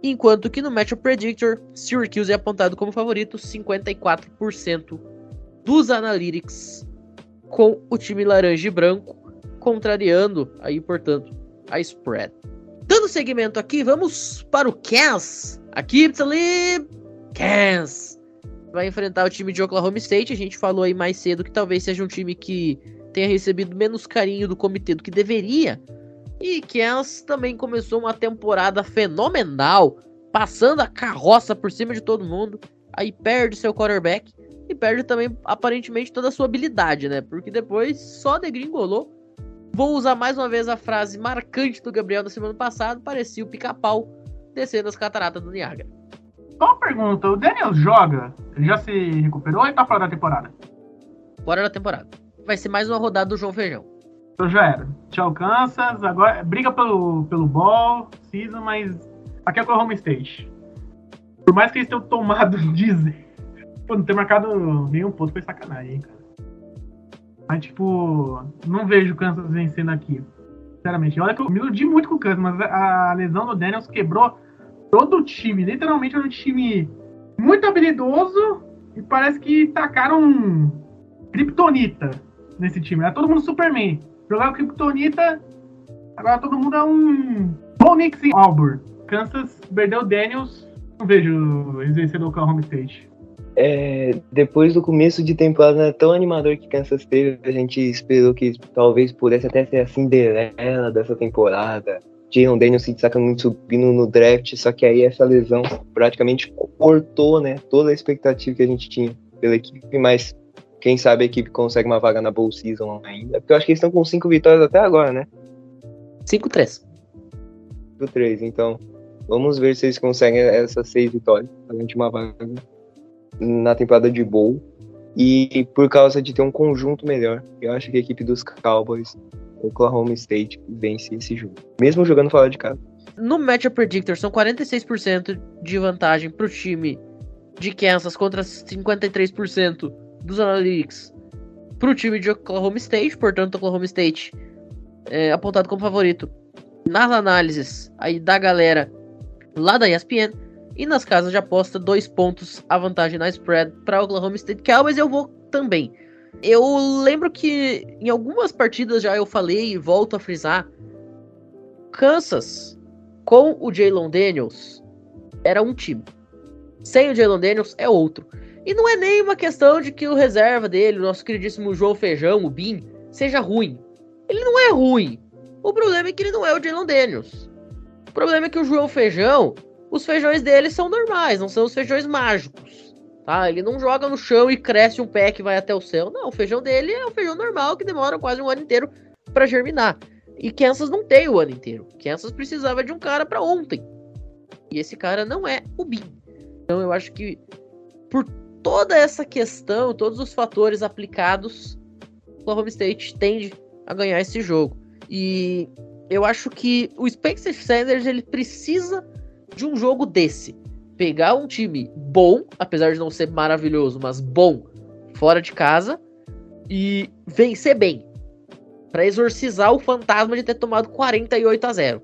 enquanto que no Match Predictor, Syracuse é apontado como favorito, 54% dos analytics com o time laranja e branco contrariando aí, portanto, a spread. Dando seguimento aqui, vamos para o Cass. Aqui, ali, Cass vai enfrentar o time de Oklahoma State. A gente falou aí mais cedo que talvez seja um time que tenha recebido menos carinho do comitê do que deveria. E Cass também começou uma temporada fenomenal, passando a carroça por cima de todo mundo. Aí perde seu quarterback e perde também aparentemente toda a sua habilidade, né? Porque depois só degringolou Vou usar mais uma vez a frase marcante do Gabriel da semana passada, parecia o pica-pau descendo as cataratas do Niágara. Só uma pergunta, o Daniel joga? Ele já se recuperou ou tá fora da temporada? Fora da temporada. Vai ser mais uma rodada do João Feijão. Então já era. Tchau, Kansas. Agora briga pelo, pelo ball, season, mas aqui é o Home State. Por mais que eles tenham tomado dizer. Pô, não ter marcado nenhum ponto foi sacanagem, hein, cara. Mas, tipo, não vejo o Kansas vencendo aqui. Sinceramente. Olha que eu me iludi muito com o Kansas, mas a lesão do Daniels quebrou todo o time. Literalmente era um time muito habilidoso e parece que tacaram um Kryptonita nesse time. Era todo mundo Superman. Jogava Kryptonita, agora todo mundo é um Bonix e Auburn. Kansas perdeu Daniels. Não vejo eles vencendo o Oklahoma State é, depois do começo de temporada tão animador que Kansas teve, a gente esperou que talvez pudesse até ser a Cinderela dessa temporada, Jalen Daniels se destaca muito subindo no draft, só que aí essa lesão praticamente cortou, né, toda a expectativa que a gente tinha pela equipe, mas quem sabe a equipe consegue uma vaga na Bowl Season ainda, porque eu acho que eles estão com cinco vitórias até agora, né? 5-3. 5-3, então vamos ver se eles conseguem essas seis vitórias, gente uma vaga na temporada de Bowl, e por causa de ter um conjunto melhor, eu acho que a equipe dos Cowboys Oklahoma State vence esse jogo. Mesmo jogando fora de casa. No Matchup Predictor, são 46% de vantagem pro time de Kansas contra 53% dos Analytics pro time de Oklahoma State. Portanto, Oklahoma State é apontado como favorito nas análises aí da galera lá da ESPN. E nas casas de aposta, dois pontos a vantagem na spread para Oklahoma State Cowboys. Eu vou também eu lembro que em algumas partidas já eu falei e volto a frisar. Kansas com o Jalen Daniels era um time. Sem o Jalen Daniels é outro. E não é nem uma questão de que o reserva dele, o nosso queridíssimo João Feijão, o Bin, seja ruim. Ele não é ruim. O problema é que ele não é o Jalen Daniels. O problema é que o João Feijão, os feijões dele são normais, não são os feijões mágicos. Tá? Ele não joga no chão e cresce um pé que vai até o céu. Não, o feijão dele é um feijão normal que demora quase um ano inteiro para germinar. E Kansas não tem o ano inteiro. Kansas precisava de um cara para ontem. E esse cara não é o Bin. Então eu acho que por toda essa questão, todos os fatores aplicados, o Home State tende a ganhar esse jogo. E eu acho que o Spencer Sanders ele precisa de um jogo desse pegar um time bom, apesar de não ser maravilhoso, mas bom, fora de casa, e vencer bem. para exorcizar o fantasma de ter tomado 48 a 0.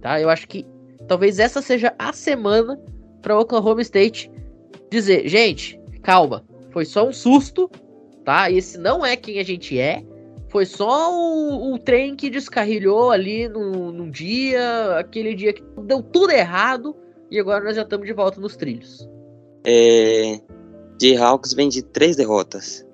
Tá? Eu acho que talvez essa seja a semana para Oklahoma State dizer, gente, calma, foi só um susto, tá? Esse não é quem a gente é. Foi só o, o trem que descarrilhou ali no, num dia, aquele dia que deu tudo errado e agora nós já estamos de volta nos trilhos. É, Hawks vem de três derrotas.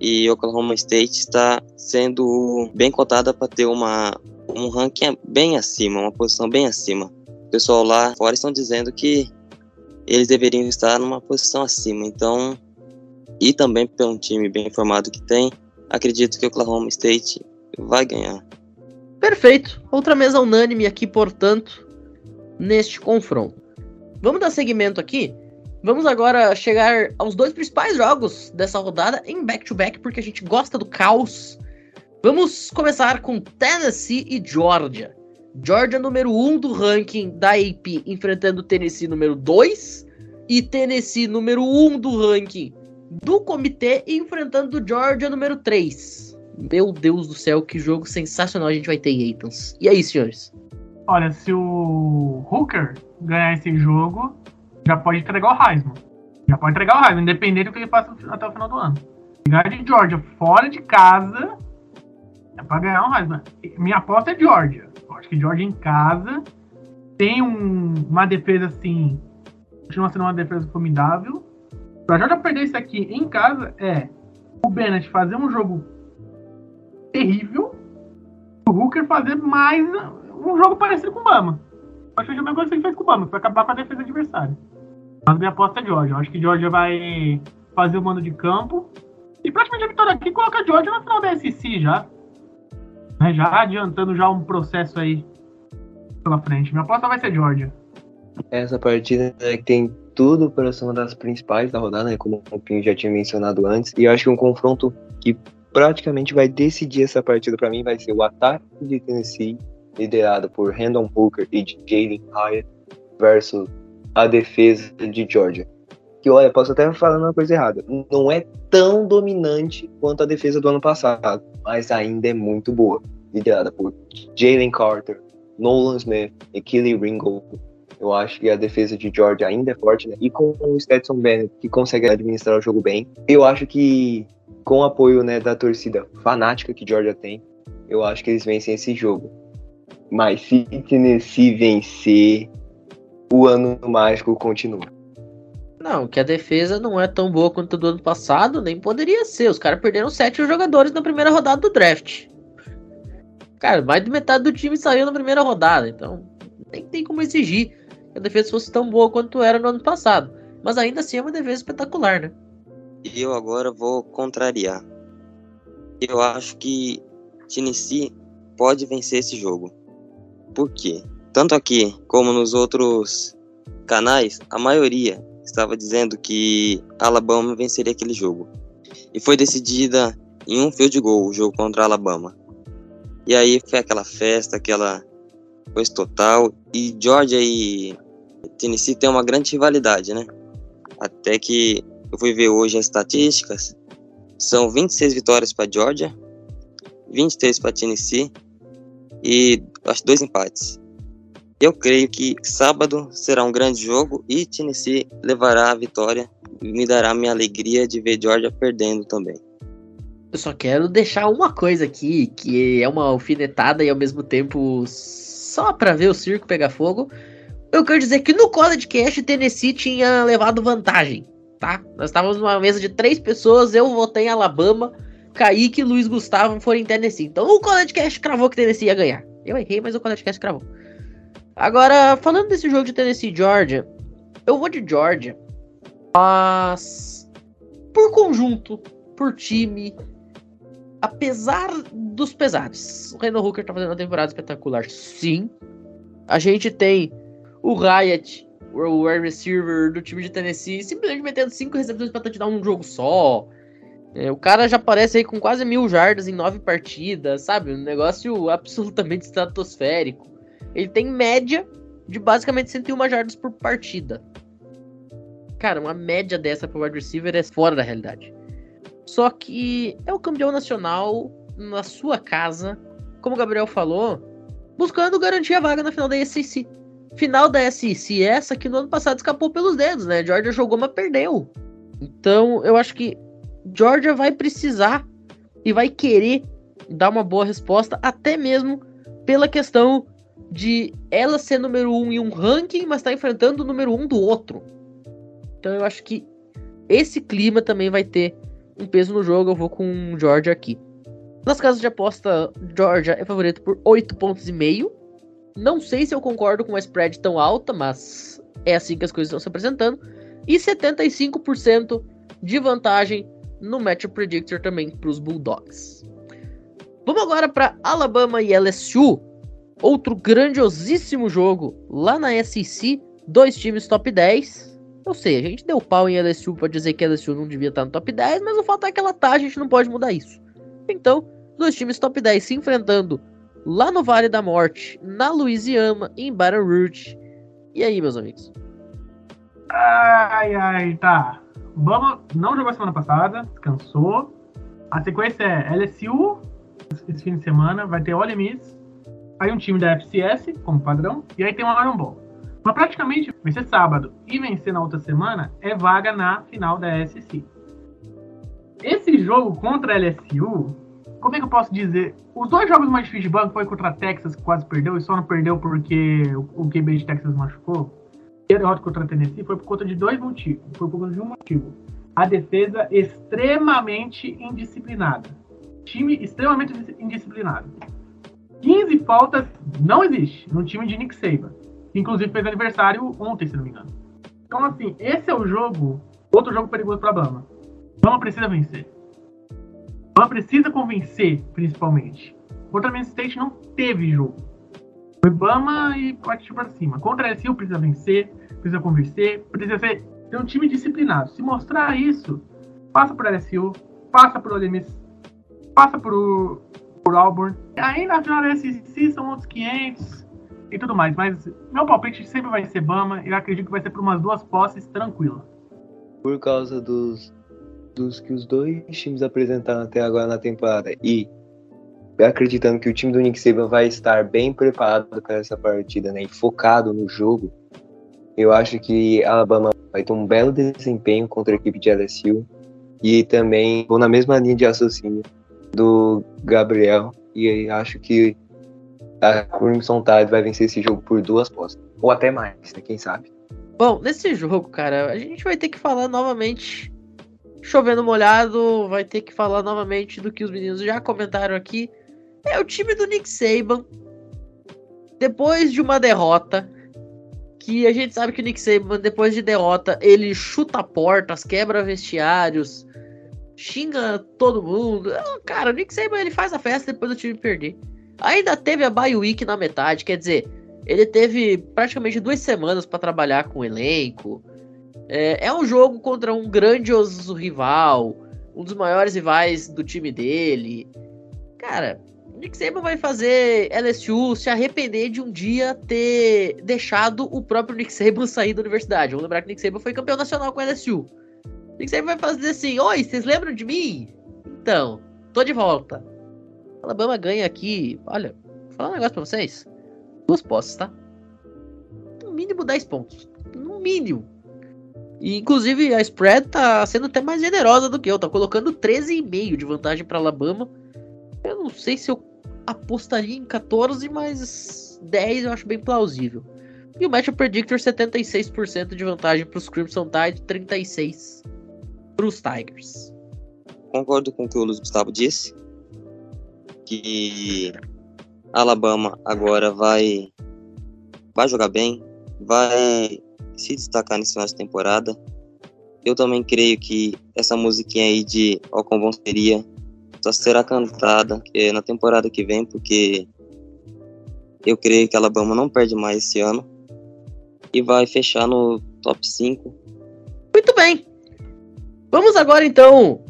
E Oklahoma State está sendo bem cotada para ter uma, um ranking bem acima, uma posição bem acima. O pessoal lá fora estão dizendo que eles deveriam estar numa posição acima. Então, e também pelo time bem formado que tem, acredito que Oklahoma State vai ganhar. Perfeito. Outra mesa unânime aqui, portanto neste confronto. Vamos dar seguimento aqui. Vamos agora chegar aos dois principais jogos dessa rodada em back-to-back, -back, porque a gente gosta do caos. Vamos começar com Tennessee e Georgia. Georgia número 1 um do ranking da AP enfrentando Tennessee número 2 e Tennessee número 1 um do ranking do comitê enfrentando Georgia número 3. Meu Deus do céu, que jogo sensacional a gente vai ter, Eitans. E aí, senhores? Olha, se o Hooker ganhar esse jogo, já pode entregar o Heisman. Já pode entregar o Heisman, independente do que ele faça até o final do ano. Ganhar de Georgia fora de casa é pra ganhar um Heisman. Minha aposta é Georgia. Acho que Georgia em casa tem um, uma defesa assim. Continua sendo uma defesa formidável. Pra Georgia perder isso aqui em casa é o Bennett fazer um jogo terrível. O Hooker fazer mais um jogo parecido com o Bama. Acho que é a mesma coisa que ele fez com o Bama, que foi acabar com a defesa adversária. Mas minha aposta é Georgia. Acho que Georgia vai fazer o mando de campo. E praticamente a vitória aqui coloca a Georgia na final da SEC já. Né, já adiantando já um processo aí pela frente. Minha aposta vai ser Georgia. Essa partida né, tem tudo para ser uma das principais da rodada, né, como o Pinho já tinha mencionado antes. E eu acho que um confronto que praticamente vai decidir essa partida para mim vai ser o ataque de Tennessee liderado por Randall Hooker e Jalen Hyatt, versus a defesa de Georgia. Que olha, posso até falar uma coisa errada, não é tão dominante quanto a defesa do ano passado, mas ainda é muito boa, liderada por Jalen Carter, Nolan Smith e Kelly Ringo. Eu acho que a defesa de Georgia ainda é forte, né? E com o Stetson Bennett, que consegue administrar o jogo bem. Eu acho que com o apoio né, da torcida fanática que Georgia tem, eu acho que eles vencem esse jogo. Mas se Tennessee vencer, o ano mágico continua. Não, que a defesa não é tão boa quanto do ano passado, nem poderia ser. Os caras perderam sete jogadores na primeira rodada do draft. Cara, mais de metade do time saiu na primeira rodada, então nem tem como exigir que a defesa fosse tão boa quanto era no ano passado. Mas ainda assim é uma defesa espetacular, né? E eu agora vou contrariar. Eu acho que Tennessee pode vencer esse jogo. Por quê? Tanto aqui como nos outros canais, a maioria estava dizendo que Alabama venceria aquele jogo. E foi decidida em um field goal o jogo contra Alabama. E aí foi aquela festa, aquela coisa total. E Georgia e Tennessee tem uma grande rivalidade, né? Até que eu fui ver hoje as estatísticas. São 26 vitórias para Georgia, 23 para Tennessee e acho dois empates. Eu creio que sábado será um grande jogo e Tennessee levará a vitória me dará minha alegria de ver Georgia perdendo também. Eu só quero deixar uma coisa aqui, que é uma alfinetada e ao mesmo tempo só para ver o circo pegar fogo. Eu quero dizer que no College Cash Tennessee tinha levado vantagem, tá? Nós estávamos numa mesa de três pessoas, eu votei em Alabama, Kaique e Luiz Gustavo foram em Tennessee. Então o College Cash cravou que Tennessee ia ganhar. Eu errei, mas o College Cash cravou. Agora, falando desse jogo de Tennessee e Georgia, eu vou de Georgia, mas por conjunto, por time, apesar dos pesares, o Randall Hooker tá fazendo uma temporada espetacular, sim. A gente tem o Riot, o wide receiver do time de Tennessee, simplesmente metendo cinco recepções para dar um jogo só. É, o cara já aparece aí com quase mil jardas em nove partidas, sabe? Um negócio absolutamente estratosférico. Ele tem média de basicamente 101 jardas por partida. Cara, uma média dessa pro wide receiver é fora da realidade. Só que é o campeão nacional na sua casa, como o Gabriel falou, buscando garantir a vaga na final da SEC. Final da SEC essa que no ano passado escapou pelos dedos, né? Georgia jogou, mas perdeu. Então, eu acho que Georgia vai precisar e vai querer dar uma boa resposta, até mesmo pela questão de ela ser número um em um ranking, mas tá enfrentando o número um do outro. Então eu acho que esse clima também vai ter um peso no jogo. Eu vou com Georgia aqui. Nas casas de aposta, Georgia é favorito por 8 pontos e meio. Não sei se eu concordo com uma spread tão alta, mas é assim que as coisas estão se apresentando. E 75% de vantagem no Match Predictor também para os Bulldogs. Vamos agora para Alabama e LSU. Outro grandiosíssimo jogo lá na SEC, dois times top 10. Eu sei, a gente deu pau em LSU para dizer que LSU não devia estar no top 10, mas o fato é que ela tá, a gente não pode mudar isso. Então, dois times top 10 se enfrentando lá no Vale da Morte, na Louisiana, em Baton Rouge. E aí, meus amigos? Ai, ai, tá. Vamos, não jogou semana passada, descansou. A sequência é LSU esse fim de semana, vai ter Ole Miss, aí um time da FCS, como padrão, e aí tem o Iron Ball. Mas praticamente vencer sábado e vencer na outra semana é vaga na final da SEC. Esse jogo contra a LSU, como é que eu posso dizer? Os dois jogos mais difíceis de banco foi contra a Texas, que quase perdeu, e só não perdeu porque o QB de Texas machucou. E a derrota contra a Tennessee foi por conta de dois motivos. Foi por conta de um motivo. A defesa extremamente indisciplinada. Time extremamente indisciplinado. 15 faltas não existe no time de Nick Saban. Inclusive fez aniversário ontem, se não me engano. Então, assim, esse é o jogo, outro jogo perigoso para Bama. Bama precisa vencer. Bama precisa convencer, principalmente. Contra Minas State não teve jogo. Foi Bama e partiu para cima. Contra a LSU precisa vencer, precisa convencer, precisa ser, ter um time disciplinado. Se mostrar isso, passa por LSU, passa por Ole passa por por Auburn. Aí na final da SEC são outros 500 e tudo mais. Mas meu palpite sempre vai ser Bama. Eu acredito que vai ser por umas duas posses tranquila. Por causa dos, dos que os dois times apresentaram até agora na temporada e acreditando que o time do Nick Saban vai estar bem preparado para essa partida, né, e focado no jogo, eu acho que a Alabama vai ter um belo desempenho contra a equipe de LSU e também vou na mesma linha de raciocínio do Gabriel. E acho que a Crimson Tide vai vencer esse jogo por duas postas. Ou até mais, né? Quem sabe? Bom, nesse jogo, cara, a gente vai ter que falar novamente. Chovendo molhado, vai ter que falar novamente do que os meninos já comentaram aqui. É o time do Nick Saban. Depois de uma derrota, que a gente sabe que o Nick Saban, depois de derrota, ele chuta portas, quebra vestiários, xinga todo mundo. Cara, o Nick Saban ele faz a festa depois do time perder. Ainda teve a bye week na metade, quer dizer, ele teve praticamente duas semanas para trabalhar com o elenco. É, é um jogo contra um grandioso rival, um dos maiores rivais do time dele. Cara, Nick Saban vai fazer LSU se arrepender de um dia ter deixado o próprio Nick Saban sair da universidade. Vamos lembrar que Nick Saban foi campeão nacional com LSU. Nick Saban vai fazer assim: Oi, vocês lembram de mim? Então, tô de volta. Alabama ganha aqui. Olha, vou falar um negócio pra vocês: duas posses, tá? No mínimo 10 pontos. No mínimo. E, inclusive, a spread tá sendo até mais generosa do que eu. Tá colocando 13,5 de vantagem para Alabama. Eu não sei se eu apostaria em 14, mas 10 eu acho bem plausível. E o Match Predictor 76% de vantagem para os Crimson Tide, 36 para os Tigers. Concordo com o que o Luiz Gustavo disse, que Alabama agora vai vai jogar bem, vai se destacar nesse final de temporada. Eu também creio que essa musiquinha aí de Bom Seria só será cantada é na temporada que vem, porque eu creio que Alabama não perde mais esse ano e vai fechar no top 5. Muito bem. Vamos agora então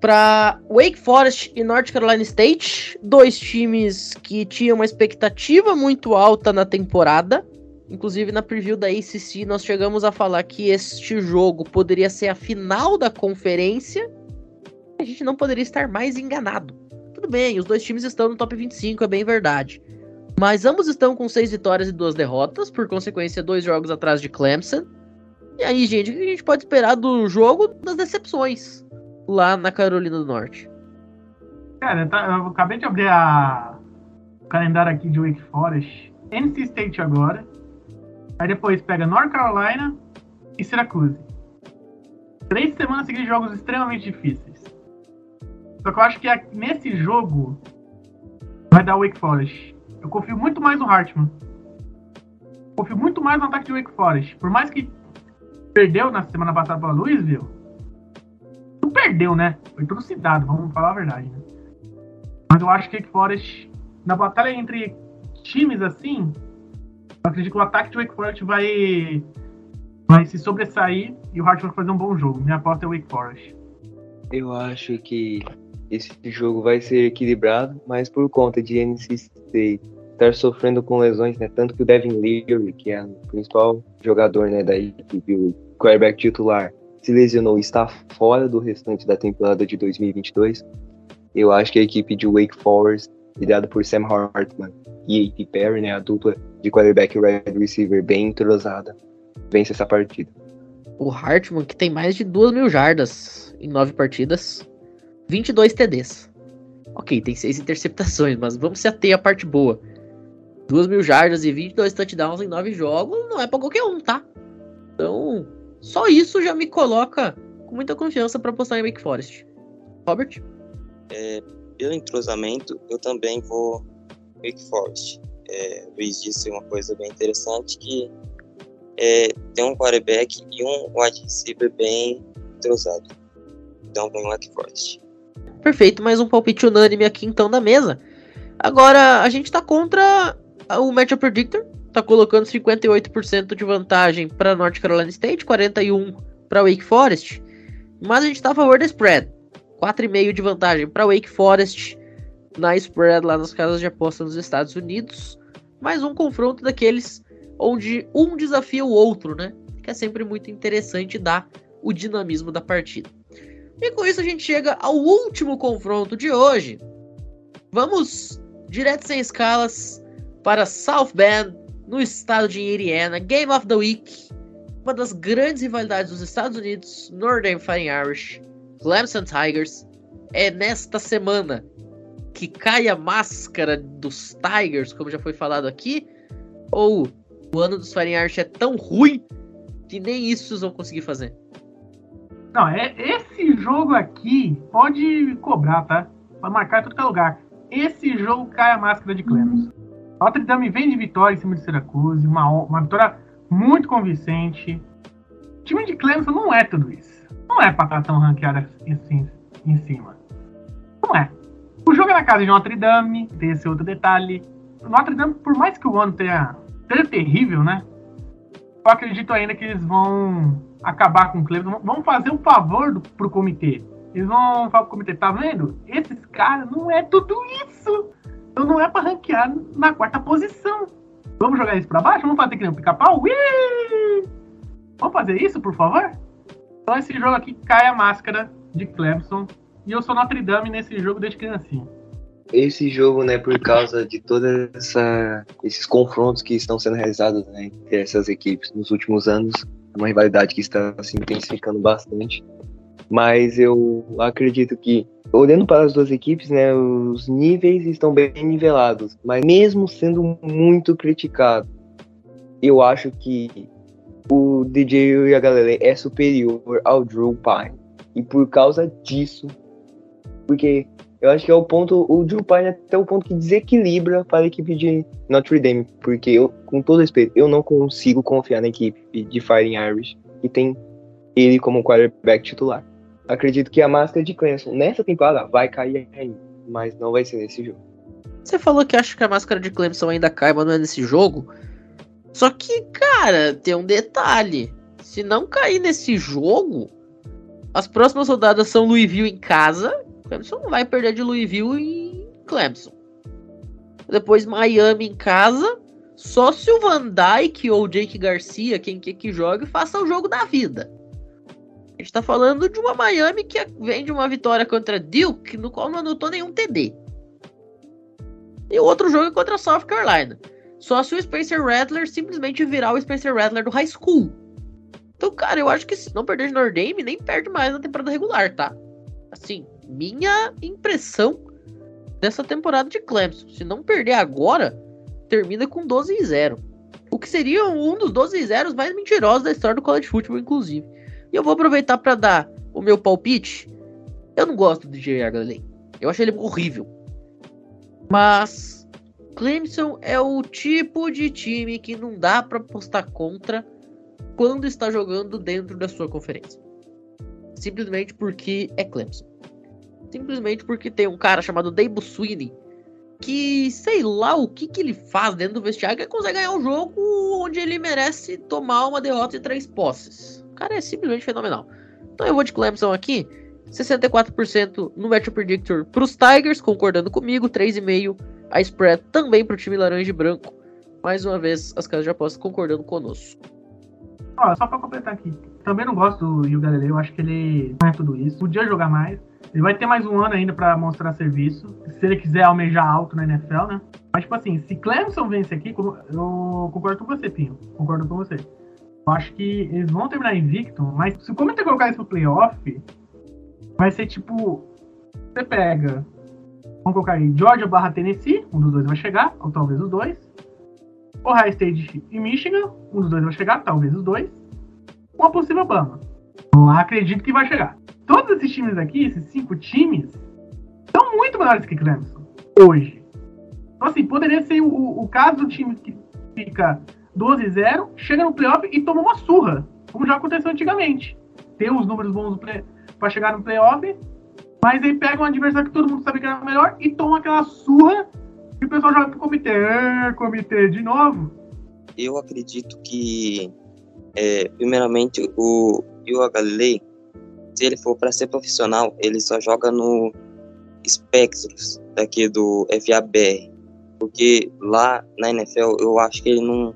para Wake Forest e North Carolina State, dois times que tinham uma expectativa muito alta na temporada. Inclusive na preview da ACC nós chegamos a falar que este jogo poderia ser a final da conferência a gente não poderia estar mais enganado. Tudo bem, os dois times estão no top 25, é bem verdade. Mas ambos estão com seis vitórias e duas derrotas, por consequência, dois jogos atrás de Clemson. E aí, gente, o que a gente pode esperar do jogo das decepções lá na Carolina do Norte? Cara, tá, eu acabei de abrir a... o calendário aqui de Wake Forest. NC State agora. Aí depois pega North Carolina e Syracuse. Três semanas seguidas de jogos extremamente difíceis. Só que eu acho que nesse jogo vai dar Wake Forest. Eu confio muito mais no Hartman. Confio muito mais no ataque de Wake Forest. Por mais que perdeu na semana passada para Louisville, não perdeu, né? Foi tudo cidade, vamos falar a verdade, né? Mas eu acho que Wake Forest, na batalha entre times assim, eu acredito que o ataque de Wake Forest vai, vai se sobressair e o Hartman vai fazer um bom jogo. Minha aposta é Wake Forest. Eu acho que esse jogo vai ser equilibrado, mas por conta de NC State sofrendo com lesões, né? Tanto que o Devin Leary, que é o principal jogador né, da equipe, o quarterback titular, se lesionou e está fora do restante da temporada de 2022. Eu acho que a equipe de Wake Forest, liderada por Sam Hartman e A.T. Perry, né, a dupla de quarterback e wide receiver bem entrosada, vence essa partida. O Hartman, que tem mais de duas mil jardas em nove partidas, 22 TDs. Ok, tem 6 interceptações, mas vamos se ater à parte boa. 2 mil jardas e 22 touchdowns em 9 jogos não é pra qualquer um, tá? Então, só isso já me coloca com muita confiança para apostar em Wake Forest. Robert? É, pelo entrosamento, eu também vou Wake Forest. É, o Luiz disse uma coisa bem interessante que é, tem um quarterback e um wide receiver bem entrosado. Então vem Wake Forest. Perfeito, mais um palpite unânime aqui então da mesa. Agora, a gente tá contra o Matchup Predictor, tá colocando 58% de vantagem para North Carolina State, 41 para Wake Forest, mas a gente tá a favor da spread. 4,5 de vantagem para Wake Forest na spread lá nas casas de aposta nos Estados Unidos. Mais um confronto daqueles onde um desafia o outro, né? Que é sempre muito interessante dar o dinamismo da partida. E com isso a gente chega ao último confronto de hoje. Vamos direto sem escalas para South Bend, no estado de Indiana, Game of the Week, uma das grandes rivalidades dos Estados Unidos, Northern Fighting Irish, Clemson Tigers. É nesta semana que cai a máscara dos Tigers, como já foi falado aqui, ou o ano dos Fighting Irish é tão ruim que nem isso vão conseguir fazer. Não, é, esse jogo aqui pode cobrar, tá? Vai marcar em todo lugar. esse jogo cai a máscara de Clemson. Notre Dame vem de vitória em cima de Syracuse, uma, uma vitória muito convincente. O time de Clemson não é tudo isso. Não é pra estar tão ranqueado assim em cima. Não é. O jogo é na casa de Notre Dame, tem esse outro detalhe. Notre Dame, por mais que o ano tenha, tenha terrível, né? Eu acredito ainda que eles vão acabar com o Cleveland. Vão fazer um favor do, pro comitê. Eles vão falar pro comitê, tá vendo? Esses caras não é tudo isso. Então não é pra ranquear na quarta posição. Vamos jogar isso pra baixo? Vamos fazer que nem um pica-pau? Vamos fazer isso, por favor? Então esse jogo aqui cai a máscara de Clemson. E eu sou Notre Dame nesse jogo desde criancinha esse jogo, né, por causa de todos esses confrontos que estão sendo realizados né, entre essas equipes nos últimos anos, é uma rivalidade que está se intensificando bastante. Mas eu acredito que, olhando para as duas equipes, né, os níveis estão bem nivelados. Mas mesmo sendo muito criticado, eu acho que o DJ e a galera é superior ao Drew Pine. E por causa disso, porque eu acho que é o ponto, o Drew Pine é até o ponto que desequilibra para a equipe de Notre Dame, porque eu, com todo respeito, eu não consigo confiar na equipe de Fighting Irish que tem ele como quarterback titular. Acredito que a máscara de Clemson nessa temporada vai cair ainda, mas não vai ser nesse jogo. Você falou que acha que a máscara de Clemson ainda cai, mas não é nesse jogo. Só que, cara, tem um detalhe. Se não cair nesse jogo, as próximas rodadas são Louisville em casa Clemson não vai perder de Louisville e Clemson. Depois Miami em casa. Só se o Van Dyke ou o Jake Garcia, quem quer que jogue, faça o jogo da vida. A gente tá falando de uma Miami que vem de uma vitória contra Duke, no qual não anotou nenhum TD. E o outro jogo é contra South Carolina. Só se o Spencer Rattler simplesmente virar o Spencer Rattler do high school. Então, cara, eu acho que se não perder de Notre Dame, nem perde mais na temporada regular, tá? Assim, minha impressão dessa temporada de Clemson. Se não perder agora, termina com 12 e 0. O que seria um dos 12 e 0 mais mentirosos da história do college football, inclusive. E eu vou aproveitar para dar o meu palpite. Eu não gosto do J.R. Galley. Eu acho ele horrível. Mas Clemson é o tipo de time que não dá para apostar contra quando está jogando dentro da sua conferência. Simplesmente porque é Clemson. Simplesmente porque tem um cara chamado Dave Sweeney que sei lá o que, que ele faz dentro do vestiário que consegue ganhar um jogo onde ele merece tomar uma derrota de três posses. Cara é simplesmente fenomenal. Então eu vou de Clemson aqui. 64% no Match Predictor para os Tigers, concordando comigo. 3,5% a spread também para o time laranja e branco. Mais uma vez, as casas de apostas concordando conosco. Ó, só para completar aqui. Também não gosto do Rio Galileu. Eu acho que ele não é tudo isso. Podia jogar mais. Ele vai ter mais um ano ainda para mostrar serviço, se ele quiser almejar alto na NFL, né? Mas, tipo assim, se Clemson vence aqui, eu concordo com você, Pinho. Concordo com você. Eu acho que eles vão terminar invicto, mas se o Comitê colocar isso no playoff, vai ser tipo. Você pega. Vamos colocar aí Georgia barra Tennessee, um dos dois vai chegar, ou talvez os dois. Ohio State e Michigan, um dos dois vai chegar, talvez os dois. Uma possível Bama. Eu acredito que vai chegar todos esses times aqui, esses cinco times, são muito melhores que Clemson hoje. Então, assim, poderia ser o, o caso do time que fica 12-0, chega no playoff e toma uma surra, como já aconteceu antigamente. Tem os números bons para chegar no playoff, mas aí pega um adversário que todo mundo sabe que era melhor e toma aquela surra e o pessoal joga pro comitê. É, comitê de novo. Eu acredito que, é, primeiramente, o Iowa Galilei se ele for para ser profissional, ele só joga no Spectros daqui do FABR. Porque lá na NFL eu acho que ele não,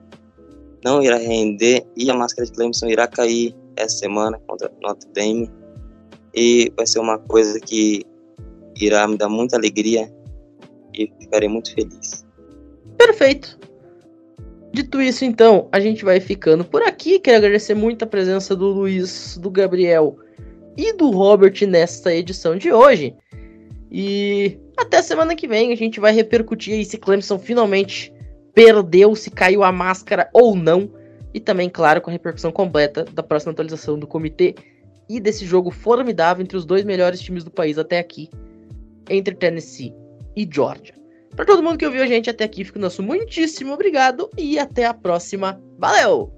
não irá render e a máscara de Clemson irá cair essa semana contra Notre Dame. E vai ser uma coisa que irá me dar muita alegria e ficarei muito feliz. Perfeito. Dito isso, então, a gente vai ficando por aqui. Quero agradecer muito a presença do Luiz, do Gabriel e do Robert nesta edição de hoje. E até semana que vem a gente vai repercutir aí se Clemson finalmente perdeu, se caiu a máscara ou não. E também, claro, com a repercussão completa da próxima atualização do comitê e desse jogo formidável entre os dois melhores times do país até aqui, entre Tennessee e Georgia. Para todo mundo que ouviu a gente até aqui, fico nosso muitíssimo obrigado e até a próxima. Valeu!